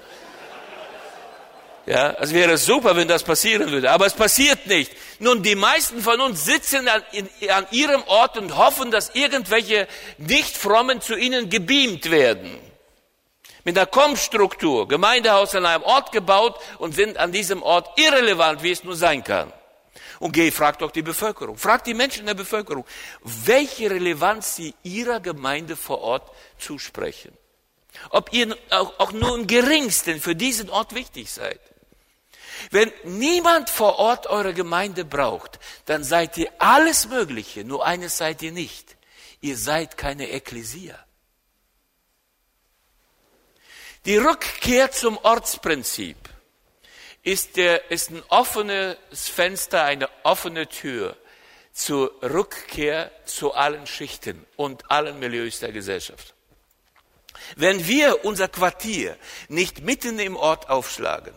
Speaker 1: Ja, es wäre super, wenn das passieren würde, aber es passiert nicht. Nun, die meisten von uns sitzen an, in, an ihrem Ort und hoffen, dass irgendwelche Nicht-Frommen zu ihnen gebeamt werden. Mit einer Kommstruktur, Gemeindehaus an einem Ort gebaut und sind an diesem Ort irrelevant, wie es nur sein kann. Und geh, frag doch die Bevölkerung, frag die Menschen in der Bevölkerung, welche Relevanz sie ihrer Gemeinde vor Ort zusprechen. Ob ihr auch, auch nur im geringsten für diesen Ort wichtig seid. Wenn niemand vor Ort eure Gemeinde braucht, dann seid ihr alles Mögliche, nur eines seid ihr nicht. Ihr seid keine Ekklesia. Die Rückkehr zum Ortsprinzip ist, der, ist ein offenes Fenster, eine offene Tür zur Rückkehr zu allen Schichten und allen Milieus der Gesellschaft. Wenn wir unser Quartier nicht mitten im Ort aufschlagen,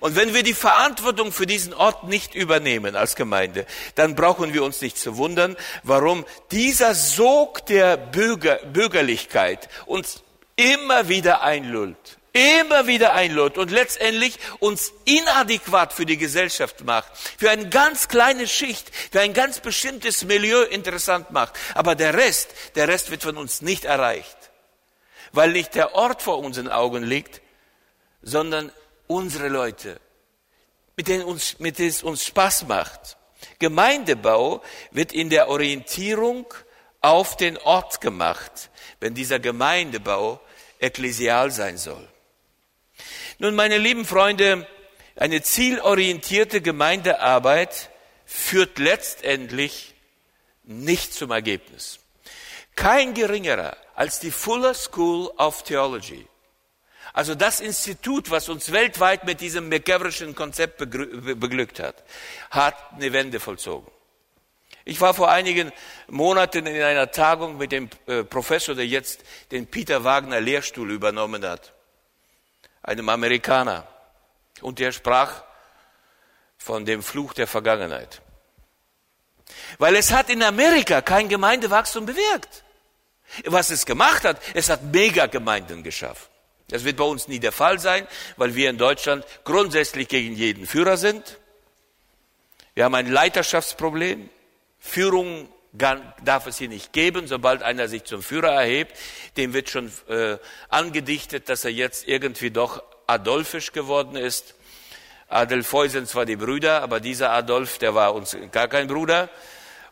Speaker 1: und wenn wir die Verantwortung für diesen Ort nicht übernehmen als Gemeinde, dann brauchen wir uns nicht zu wundern, warum dieser Sog der Bürger, Bürgerlichkeit uns immer wieder einlullt, immer wieder einlullt und letztendlich uns inadäquat für die Gesellschaft macht, für eine ganz kleine Schicht, für ein ganz bestimmtes Milieu interessant macht. Aber der Rest, der Rest wird von uns nicht erreicht, weil nicht der Ort vor unseren Augen liegt, sondern unsere Leute, mit denen, uns, mit denen es uns Spaß macht. Gemeindebau wird in der Orientierung auf den Ort gemacht, wenn dieser Gemeindebau ekklesial sein soll. Nun, meine lieben Freunde, eine zielorientierte Gemeindearbeit führt letztendlich nicht zum Ergebnis. Kein geringerer als die Fuller School of Theology also das Institut, was uns weltweit mit diesem McGaverischen Konzept beglückt hat, hat eine Wende vollzogen. Ich war vor einigen Monaten in einer Tagung mit dem äh, Professor, der jetzt den Peter Wagner Lehrstuhl übernommen hat, einem Amerikaner. Und der sprach von dem Fluch der Vergangenheit. Weil es hat in Amerika kein Gemeindewachstum bewirkt. Was es gemacht hat, es hat Megagemeinden geschaffen. Das wird bei uns nie der Fall sein, weil wir in Deutschland grundsätzlich gegen jeden Führer sind. Wir haben ein Leiterschaftsproblem. Führung darf es hier nicht geben. Sobald einer sich zum Führer erhebt, dem wird schon äh, angedichtet, dass er jetzt irgendwie doch Adolfisch geworden ist. Adelphoi sind zwar die Brüder, aber dieser Adolf, der war uns gar kein Bruder.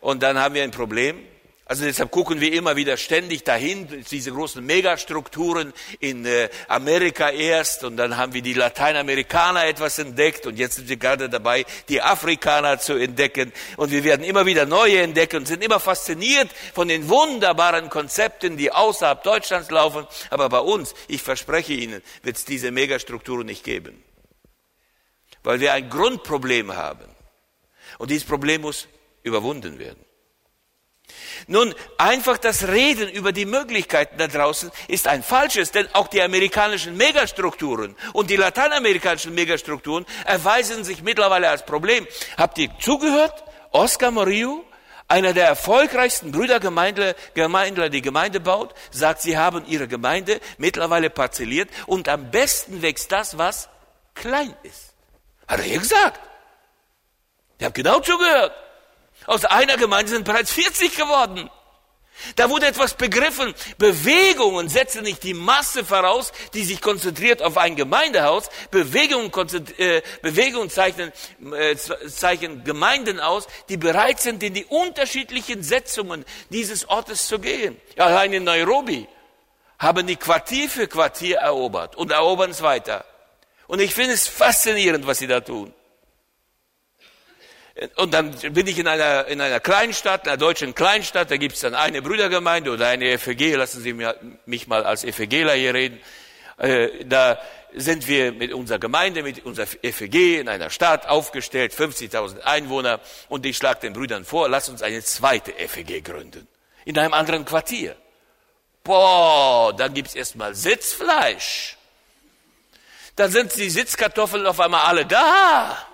Speaker 1: Und dann haben wir ein Problem. Also deshalb gucken wir immer wieder ständig dahin, diese großen Megastrukturen in äh, Amerika erst und dann haben wir die Lateinamerikaner etwas entdeckt und jetzt sind wir gerade dabei, die Afrikaner zu entdecken und wir werden immer wieder neue entdecken und sind immer fasziniert von den wunderbaren Konzepten, die außerhalb Deutschlands laufen. Aber bei uns, ich verspreche Ihnen, wird es diese Megastrukturen nicht geben, weil wir ein Grundproblem haben und dieses Problem muss überwunden werden. Nun, einfach das Reden über die Möglichkeiten da draußen ist ein falsches, denn auch die amerikanischen Megastrukturen und die lateinamerikanischen Megastrukturen erweisen sich mittlerweile als Problem. Habt ihr zugehört? Oscar Murillo, einer der erfolgreichsten Brüdergemeindler, Gemeindler, die Gemeinde baut, sagt, sie haben ihre Gemeinde mittlerweile parzelliert und am besten wächst das, was klein ist. Hat er hier gesagt. Ihr habt genau zugehört. Aus einer Gemeinde sind bereits 40 geworden. Da wurde etwas begriffen. Bewegungen setzen nicht die Masse voraus, die sich konzentriert auf ein Gemeindehaus. Bewegungen, äh, Bewegungen zeichnen, äh, zeichnen Gemeinden aus, die bereit sind, in die unterschiedlichen Setzungen dieses Ortes zu gehen. Ja, allein in Nairobi haben die Quartier für Quartier erobert und erobern es weiter. Und ich finde es faszinierend, was sie da tun. Und dann bin ich in einer, in einer Kleinstadt, einer deutschen Kleinstadt, da gibt es dann eine Brüdergemeinde oder eine FEG, lassen Sie mich mal als FEGler hier reden. Äh, da sind wir mit unserer Gemeinde, mit unserer FEG in einer Stadt aufgestellt, 50.000 Einwohner, und ich schlage den Brüdern vor, lass uns eine zweite FEG gründen, in einem anderen Quartier. Boah, dann gibt's erstmal Sitzfleisch. Dann sind die Sitzkartoffeln auf einmal alle da.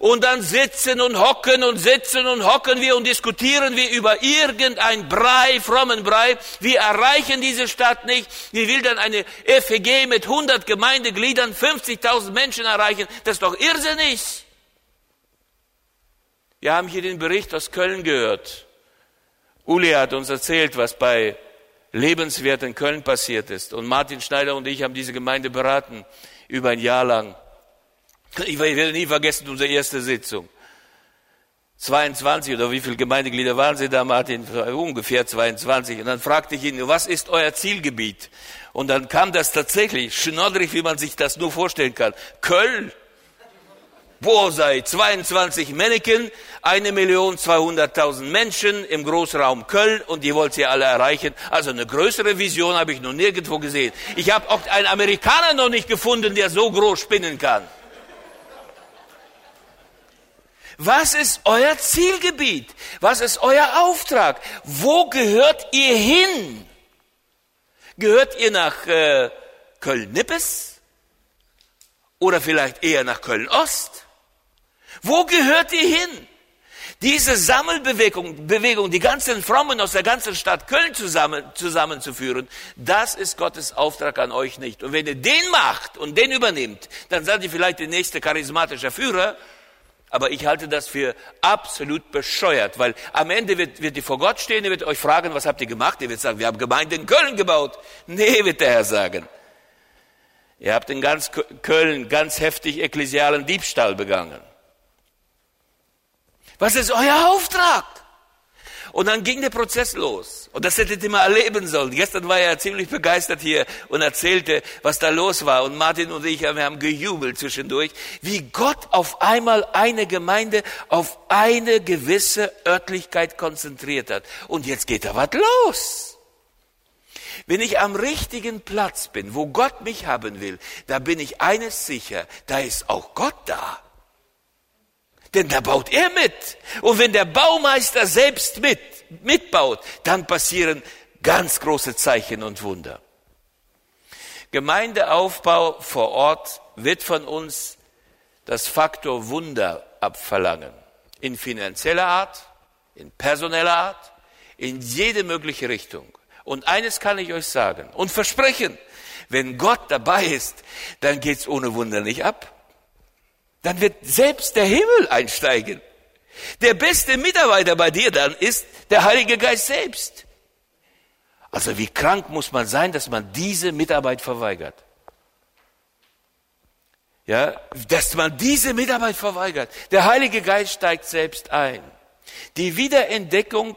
Speaker 1: Und dann sitzen und hocken und sitzen und hocken wir und diskutieren wir über irgendein Brei, frommen Brei. Wir erreichen diese Stadt nicht. Wie will dann eine FEG mit 100 Gemeindegliedern 50.000 Menschen erreichen? Das ist doch irrsinnig. Wir haben hier den Bericht aus Köln gehört. Uli hat uns erzählt, was bei Lebenswert in Köln passiert ist. Und Martin Schneider und ich haben diese Gemeinde beraten über ein Jahr lang. Ich werde nie vergessen unsere erste Sitzung. 22 oder wie viele Gemeindeglieder waren Sie da, Martin? Ungefähr 22. Und dann fragte ich ihn, was ist euer Zielgebiet? Und dann kam das tatsächlich, schnoddrig, wie man sich das nur vorstellen kann. Köln. Bosei, 22 Männchen, eine Million 200.000 Menschen im Großraum Köln und die wollt ihr alle erreichen. Also eine größere Vision habe ich noch nirgendwo gesehen. Ich habe auch einen Amerikaner noch nicht gefunden, der so groß spinnen kann. Was ist euer Zielgebiet? Was ist euer Auftrag? Wo gehört ihr hin? Gehört ihr nach äh, Köln-Nippes? Oder vielleicht eher nach Köln-Ost? Wo gehört ihr hin? Diese Sammelbewegung, Bewegung, die ganzen Frommen aus der ganzen Stadt Köln zusammen, zusammenzuführen, das ist Gottes Auftrag an euch nicht. Und wenn ihr den macht und den übernimmt, dann seid ihr vielleicht der nächste charismatische Führer, aber ich halte das für absolut bescheuert, weil am Ende wird, wird ihr vor Gott stehen, er wird euch fragen, was habt ihr gemacht? Ihr wird sagen, wir haben Gemeinde in Köln gebaut. Nee, wird der Herr sagen. Ihr habt in ganz Köln ganz heftig ekklesialen Diebstahl begangen. Was ist euer Auftrag? Und dann ging der Prozess los. Und das hättet ihr mal erleben sollen. Gestern war er ziemlich begeistert hier und erzählte, was da los war. Und Martin und ich, wir haben gejubelt zwischendurch, wie Gott auf einmal eine Gemeinde auf eine gewisse Örtlichkeit konzentriert hat. Und jetzt geht da was los. Wenn ich am richtigen Platz bin, wo Gott mich haben will, da bin ich eines sicher, da ist auch Gott da. Denn da baut er mit. Und wenn der Baumeister selbst mit, mitbaut, dann passieren ganz große Zeichen und Wunder. Gemeindeaufbau vor Ort wird von uns das Faktor Wunder abverlangen. In finanzieller Art, in personeller Art, in jede mögliche Richtung. Und eines kann ich euch sagen und versprechen, wenn Gott dabei ist, dann geht's ohne Wunder nicht ab dann wird selbst der Himmel einsteigen. Der beste Mitarbeiter bei dir dann ist der Heilige Geist selbst. Also wie krank muss man sein, dass man diese Mitarbeit verweigert? Ja, dass man diese Mitarbeit verweigert. Der Heilige Geist steigt selbst ein. Die Wiederentdeckung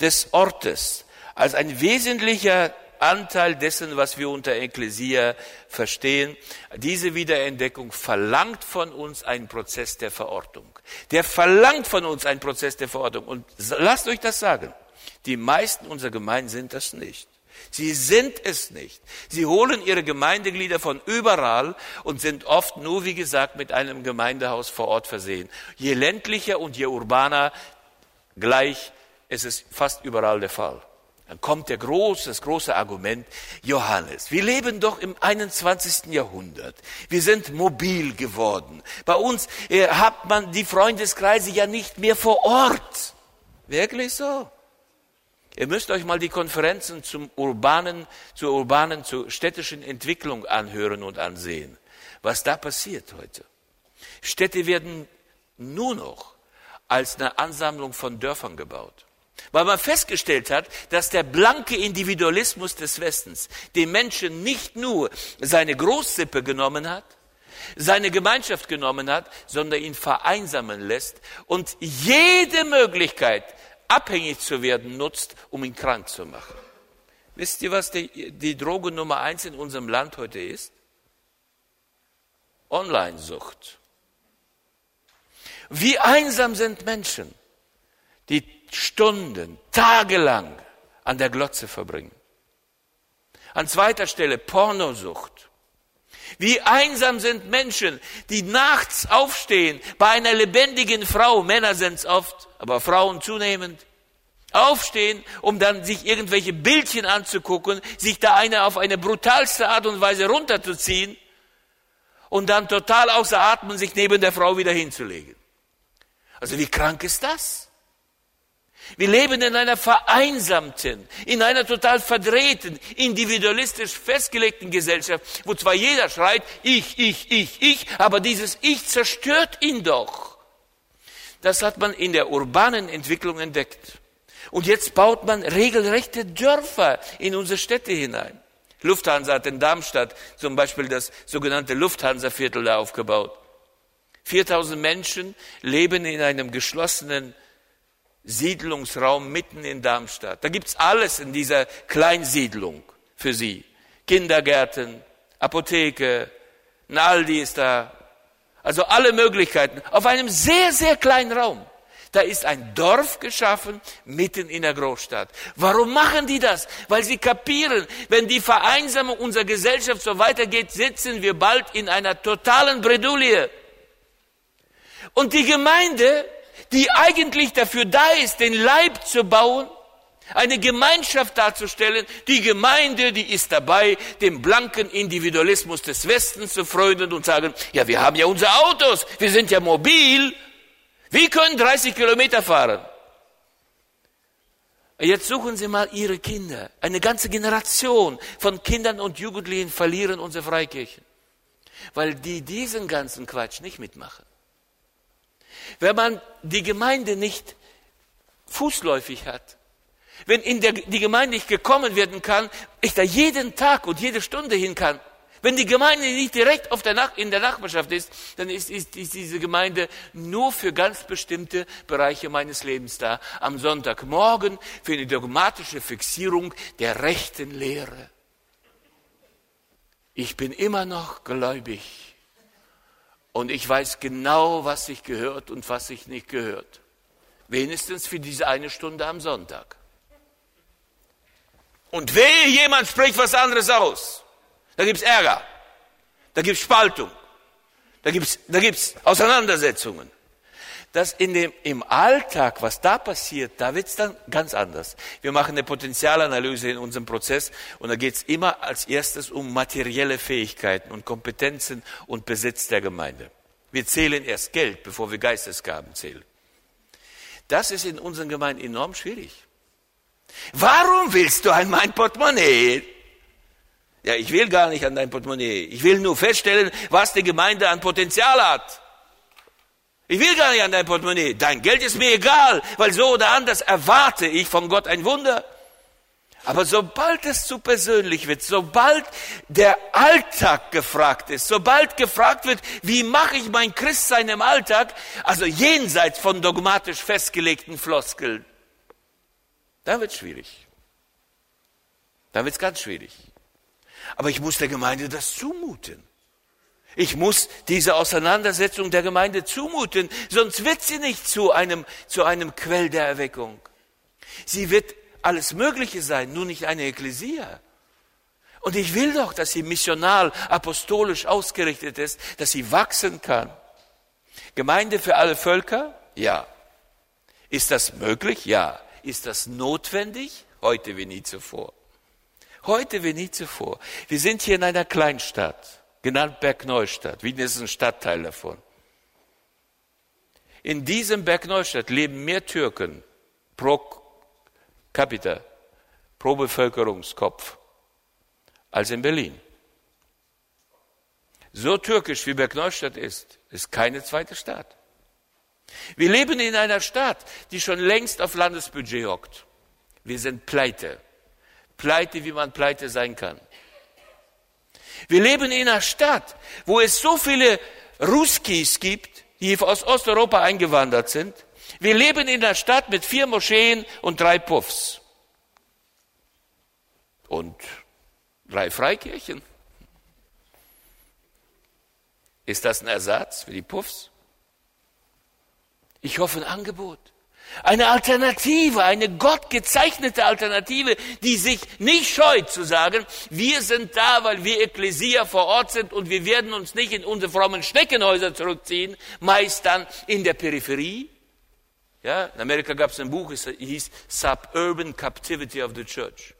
Speaker 1: des Ortes als ein wesentlicher Anteil dessen, was wir unter Ekklesia verstehen. Diese Wiederentdeckung verlangt von uns einen Prozess der Verortung. Der verlangt von uns einen Prozess der Verortung. Und lasst euch das sagen. Die meisten unserer Gemeinden sind das nicht. Sie sind es nicht. Sie holen ihre Gemeindeglieder von überall und sind oft nur, wie gesagt, mit einem Gemeindehaus vor Ort versehen. Je ländlicher und je urbaner gleich, es ist fast überall der Fall. Dann kommt der große, das große Argument, Johannes, wir leben doch im 21. Jahrhundert. Wir sind mobil geworden. Bei uns äh, hat man die Freundeskreise ja nicht mehr vor Ort. Wirklich so? Ihr müsst euch mal die Konferenzen zum urbanen, zur urbanen, zur städtischen Entwicklung anhören und ansehen. Was da passiert heute. Städte werden nur noch als eine Ansammlung von Dörfern gebaut. Weil man festgestellt hat, dass der blanke Individualismus des Westens dem Menschen nicht nur seine Großsippe genommen hat, seine Gemeinschaft genommen hat, sondern ihn vereinsamen lässt und jede Möglichkeit, abhängig zu werden, nutzt, um ihn krank zu machen. Wisst ihr, was die, die Droge Nummer eins in unserem Land heute ist? Online-Sucht. Wie einsam sind Menschen, die Stunden, tagelang an der Glotze verbringen. An zweiter Stelle Pornosucht. Wie einsam sind Menschen, die nachts aufstehen bei einer lebendigen Frau, Männer sind es oft, aber Frauen zunehmend, aufstehen, um dann sich irgendwelche Bildchen anzugucken, sich da eine auf eine brutalste Art und Weise runterzuziehen und dann total außer Atmen sich neben der Frau wieder hinzulegen. Also wie krank ist das? Wir leben in einer vereinsamten, in einer total verdrehten, individualistisch festgelegten Gesellschaft, wo zwar jeder schreit, ich, ich, ich, ich, aber dieses Ich zerstört ihn doch. Das hat man in der urbanen Entwicklung entdeckt. Und jetzt baut man regelrechte Dörfer in unsere Städte hinein. Lufthansa hat in Darmstadt zum Beispiel das sogenannte Lufthansa-Viertel da aufgebaut. 4000 Menschen leben in einem geschlossenen Siedlungsraum mitten in Darmstadt. Da gibt's alles in dieser Kleinsiedlung für sie. Kindergärten, Apotheke, ein Aldi ist da. Also alle Möglichkeiten auf einem sehr, sehr kleinen Raum. Da ist ein Dorf geschaffen mitten in der Großstadt. Warum machen die das? Weil sie kapieren, wenn die Vereinsamung unserer Gesellschaft so weitergeht, sitzen wir bald in einer totalen Bredouille. Und die Gemeinde die eigentlich dafür da ist, den Leib zu bauen, eine Gemeinschaft darzustellen. Die Gemeinde, die ist dabei, dem blanken Individualismus des Westens zu freunden und sagen, ja, wir haben ja unsere Autos, wir sind ja mobil, wir können 30 Kilometer fahren. Jetzt suchen Sie mal Ihre Kinder. Eine ganze Generation von Kindern und Jugendlichen verlieren unsere Freikirchen, weil die diesen ganzen Quatsch nicht mitmachen. Wenn man die Gemeinde nicht fußläufig hat, wenn in der, die Gemeinde nicht gekommen werden kann, ich da jeden Tag und jede Stunde hin kann, wenn die Gemeinde nicht direkt auf der Nach in der Nachbarschaft ist, dann ist, ist, ist diese Gemeinde nur für ganz bestimmte Bereiche meines Lebens da. Am Sonntagmorgen für eine dogmatische Fixierung der rechten Lehre. Ich bin immer noch gläubig. Und ich weiß genau, was sich gehört und was sich nicht gehört. Wenigstens für diese eine Stunde am Sonntag. Und wehe, jemand spricht was anderes aus. Da gibt's Ärger. Da gibt's Spaltung. Da gibt's, da gibt's Auseinandersetzungen dass in dem, im Alltag, was da passiert, da wird's dann ganz anders. Wir machen eine Potenzialanalyse in unserem Prozess und da geht's immer als erstes um materielle Fähigkeiten und Kompetenzen und Besitz der Gemeinde. Wir zählen erst Geld, bevor wir Geistesgaben zählen. Das ist in unseren Gemeinden enorm schwierig. Warum willst du an mein Portemonnaie? Ja, ich will gar nicht an dein Portemonnaie. Ich will nur feststellen, was die Gemeinde an Potenzial hat. Ich will gar nicht an dein Portemonnaie. Dein Geld ist mir egal, weil so oder anders erwarte ich von Gott ein Wunder. Aber sobald es zu persönlich wird, sobald der Alltag gefragt ist, sobald gefragt wird, wie mache ich mein Christsein im Alltag, also jenseits von dogmatisch festgelegten Floskeln, Da wird es schwierig. Da wird es ganz schwierig. Aber ich muss der Gemeinde das zumuten. Ich muss diese Auseinandersetzung der Gemeinde zumuten, sonst wird sie nicht zu einem, zu einem Quell der Erweckung. Sie wird alles Mögliche sein, nur nicht eine Ekklesia. Und ich will doch, dass sie missional, apostolisch ausgerichtet ist, dass sie wachsen kann. Gemeinde für alle Völker? Ja. Ist das möglich? Ja. Ist das notwendig? Heute wie nie zuvor. Heute wie nie zuvor. Wir sind hier in einer Kleinstadt, genannt Bergneustadt. Wien ist ein Stadtteil davon. In diesem Bergneustadt leben mehr Türken pro capita, pro Bevölkerungskopf, als in Berlin. So türkisch wie Bergneustadt ist, ist keine zweite Stadt. Wir leben in einer Stadt, die schon längst auf Landesbudget hockt. Wir sind pleite. Pleite, wie man pleite sein kann. Wir leben in einer Stadt, wo es so viele Ruskis gibt, die aus Osteuropa eingewandert sind. Wir leben in einer Stadt mit vier Moscheen und drei Puffs. Und drei Freikirchen. Ist das ein Ersatz für die Puffs? Ich hoffe ein Angebot. Eine Alternative, eine gottgezeichnete Alternative, die sich nicht scheut zu sagen, wir sind da, weil wir Ekklesia vor Ort sind und wir werden uns nicht in unsere frommen Schneckenhäuser zurückziehen, meist dann in der Peripherie. Ja, in Amerika gab es ein Buch, es hieß Suburban Captivity of the Church.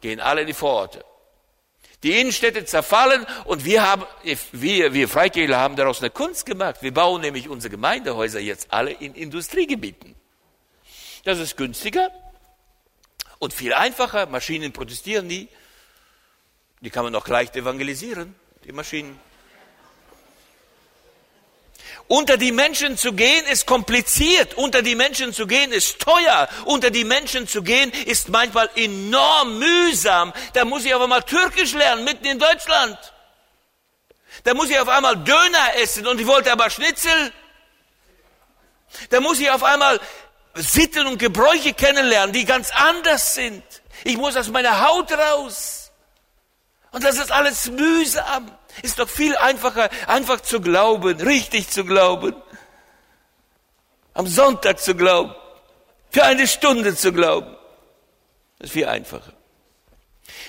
Speaker 1: Gehen alle in die Vororte. Die Innenstädte zerfallen und wir haben, wir, wir Freikirchler haben daraus eine Kunst gemacht. Wir bauen nämlich unsere Gemeindehäuser jetzt alle in Industriegebieten. Das ist günstiger und viel einfacher. Maschinen protestieren nie. Die kann man auch leicht evangelisieren, die Maschinen. Unter die Menschen zu gehen ist kompliziert, unter die Menschen zu gehen ist teuer, unter die Menschen zu gehen ist manchmal enorm mühsam. Da muss ich auf einmal Türkisch lernen, mitten in Deutschland. Da muss ich auf einmal Döner essen und ich wollte aber Schnitzel. Da muss ich auf einmal Sitten und Gebräuche kennenlernen, die ganz anders sind. Ich muss aus meiner Haut raus. Und das ist alles mühsam. Ist doch viel einfacher, einfach zu glauben, richtig zu glauben. Am Sonntag zu glauben. Für eine Stunde zu glauben. Das ist viel einfacher.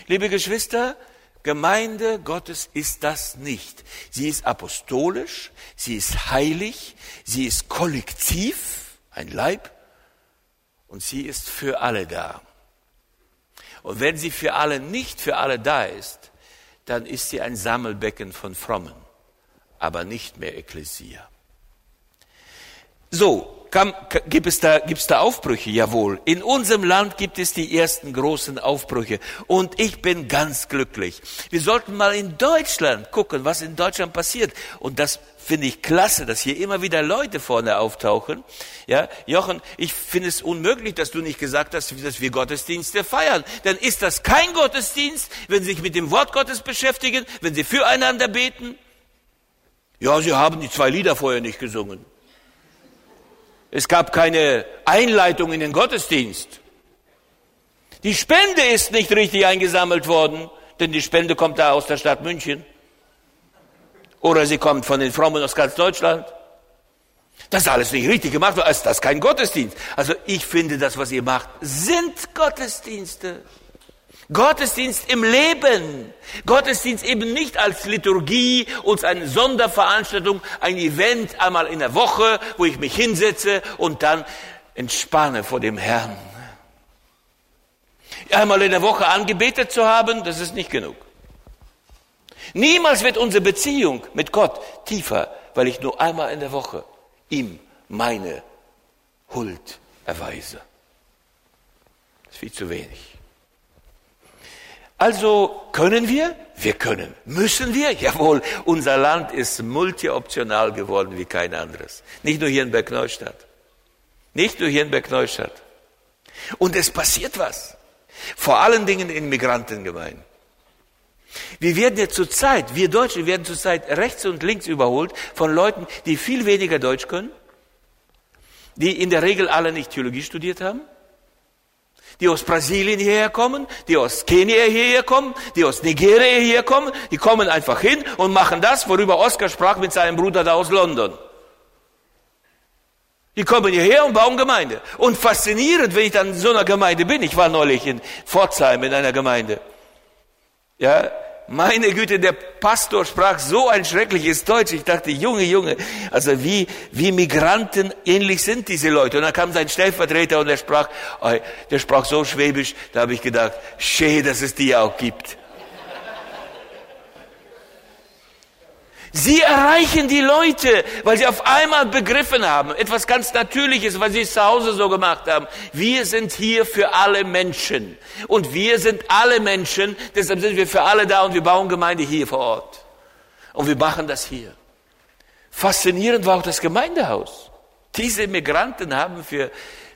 Speaker 1: Liebe Geschwister, Gemeinde Gottes ist das nicht. Sie ist apostolisch, sie ist heilig, sie ist kollektiv, ein Leib, und sie ist für alle da. Und wenn sie für alle nicht für alle da ist, dann ist sie ein Sammelbecken von Frommen, aber nicht mehr Ekklesia. So, kann, gibt, es da, gibt es da Aufbrüche? Jawohl. In unserem Land gibt es die ersten großen Aufbrüche. Und ich bin ganz glücklich. Wir sollten mal in Deutschland gucken, was in Deutschland passiert. Und das finde ich klasse, dass hier immer wieder Leute vorne auftauchen. Ja, Jochen, ich finde es unmöglich, dass du nicht gesagt hast, dass wir Gottesdienste feiern. Dann ist das kein Gottesdienst, wenn sie sich mit dem Wort Gottes beschäftigen, wenn sie füreinander beten. Ja, sie haben die zwei Lieder vorher nicht gesungen. Es gab keine Einleitung in den Gottesdienst. Die Spende ist nicht richtig eingesammelt worden, denn die Spende kommt da aus der Stadt München. Oder sie kommt von den Frommen aus ganz Deutschland. Das ist alles nicht richtig gemacht, ist das kein Gottesdienst. Also ich finde, das, was ihr macht, sind Gottesdienste. Gottesdienst im Leben. Gottesdienst eben nicht als Liturgie und eine Sonderveranstaltung, ein Event einmal in der Woche, wo ich mich hinsetze und dann entspanne vor dem Herrn. Einmal in der Woche angebetet zu haben, das ist nicht genug. Niemals wird unsere Beziehung mit Gott tiefer, weil ich nur einmal in der Woche ihm meine Huld erweise. Das ist viel zu wenig. Also können wir? Wir können. Müssen wir? Jawohl. Unser Land ist multioptional geworden wie kein anderes. Nicht nur hier in Bergneustadt. Nicht nur hier in Bergneustadt. Und es passiert was. Vor allen Dingen in Migrantengemeinden. Wir werden ja zurzeit, wir Deutsche werden zurzeit rechts und links überholt von Leuten, die viel weniger Deutsch können, die in der Regel alle nicht Theologie studiert haben, die aus Brasilien hierher kommen, die aus Kenia hierher kommen, die aus Nigeria hierher kommen, die kommen einfach hin und machen das, worüber Oskar sprach mit seinem Bruder da aus London. Die kommen hierher und bauen Gemeinde. Und faszinierend, wenn ich dann in so einer Gemeinde bin, ich war neulich in Pforzheim in einer Gemeinde, ja, meine Güte, der Pastor sprach so ein schreckliches Deutsch. Ich dachte, Junge, Junge, also wie, wie Migranten ähnlich sind diese Leute. Und dann kam sein Stellvertreter und er sprach, der sprach so schwäbisch, da habe ich gedacht, schön, dass es die auch gibt. Sie erreichen die Leute, weil sie auf einmal begriffen haben, etwas ganz Natürliches, weil sie es zu Hause so gemacht haben. Wir sind hier für alle Menschen. Und wir sind alle Menschen, deshalb sind wir für alle da und wir bauen Gemeinde hier vor Ort. Und wir machen das hier. Faszinierend war auch das Gemeindehaus. Diese Migranten haben für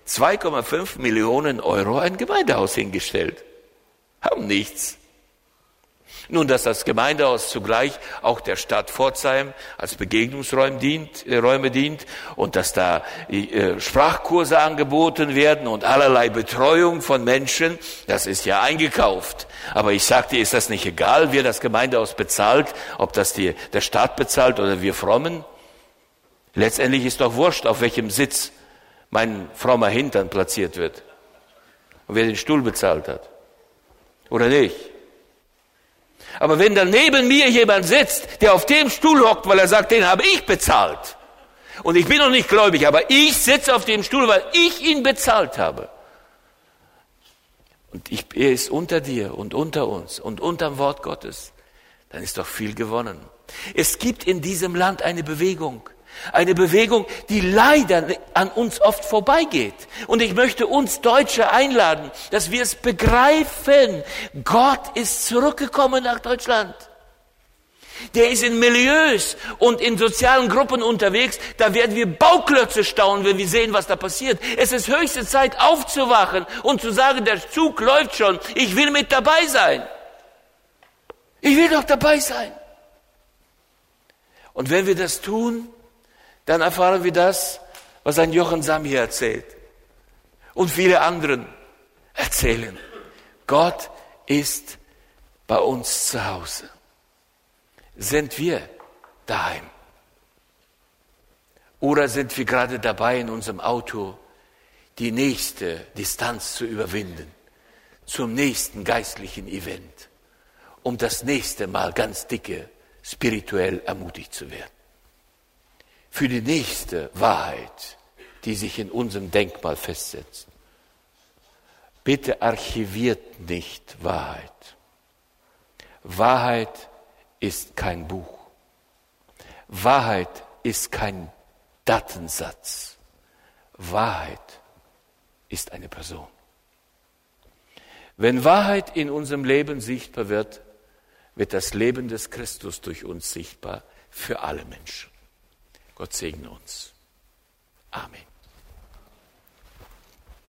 Speaker 1: 2,5 Millionen Euro ein Gemeindehaus hingestellt. Haben nichts. Nun, dass das Gemeindehaus zugleich auch der Stadt Pforzheim als Begegnungsräume dient, äh, Räume dient und dass da äh, Sprachkurse angeboten werden und allerlei Betreuung von Menschen, das ist ja eingekauft. Aber ich sagte, ist das nicht egal, wer das Gemeindehaus bezahlt, ob das die, der Staat bezahlt oder wir Frommen? Letztendlich ist doch wurscht, auf welchem Sitz mein frommer Hintern platziert wird und wer den Stuhl bezahlt hat. Oder nicht? Aber wenn dann neben mir jemand sitzt, der auf dem Stuhl hockt, weil er sagt, den habe ich bezahlt. Und ich bin noch nicht gläubig, aber ich sitze auf dem Stuhl, weil ich ihn bezahlt habe. Und ich, er ist unter dir und unter uns und unterm Wort Gottes. Dann ist doch viel gewonnen. Es gibt in diesem Land eine Bewegung. Eine Bewegung, die leider an uns oft vorbeigeht. Und ich möchte uns Deutsche einladen, dass wir es begreifen. Gott ist zurückgekommen nach Deutschland. Der ist in Milieus und in sozialen Gruppen unterwegs. Da werden wir Bauklötze staunen, wenn wir sehen, was da passiert. Es ist höchste Zeit aufzuwachen und zu sagen, der Zug läuft schon. Ich will mit dabei sein. Ich will doch dabei sein. Und wenn wir das tun, dann erfahren wir das, was ein Jochen Sam hier erzählt. Und viele anderen erzählen. Gott ist bei uns zu Hause. Sind wir daheim? Oder sind wir gerade dabei, in unserem Auto die nächste Distanz zu überwinden, zum nächsten geistlichen Event, um das nächste Mal ganz dicke spirituell ermutigt zu werden? Für die nächste Wahrheit, die sich in unserem Denkmal festsetzt. Bitte archiviert nicht Wahrheit. Wahrheit ist kein Buch. Wahrheit ist kein Datensatz. Wahrheit ist eine Person. Wenn Wahrheit in unserem Leben sichtbar wird, wird das Leben des Christus durch uns sichtbar für alle Menschen. Gott segne uns. Amen.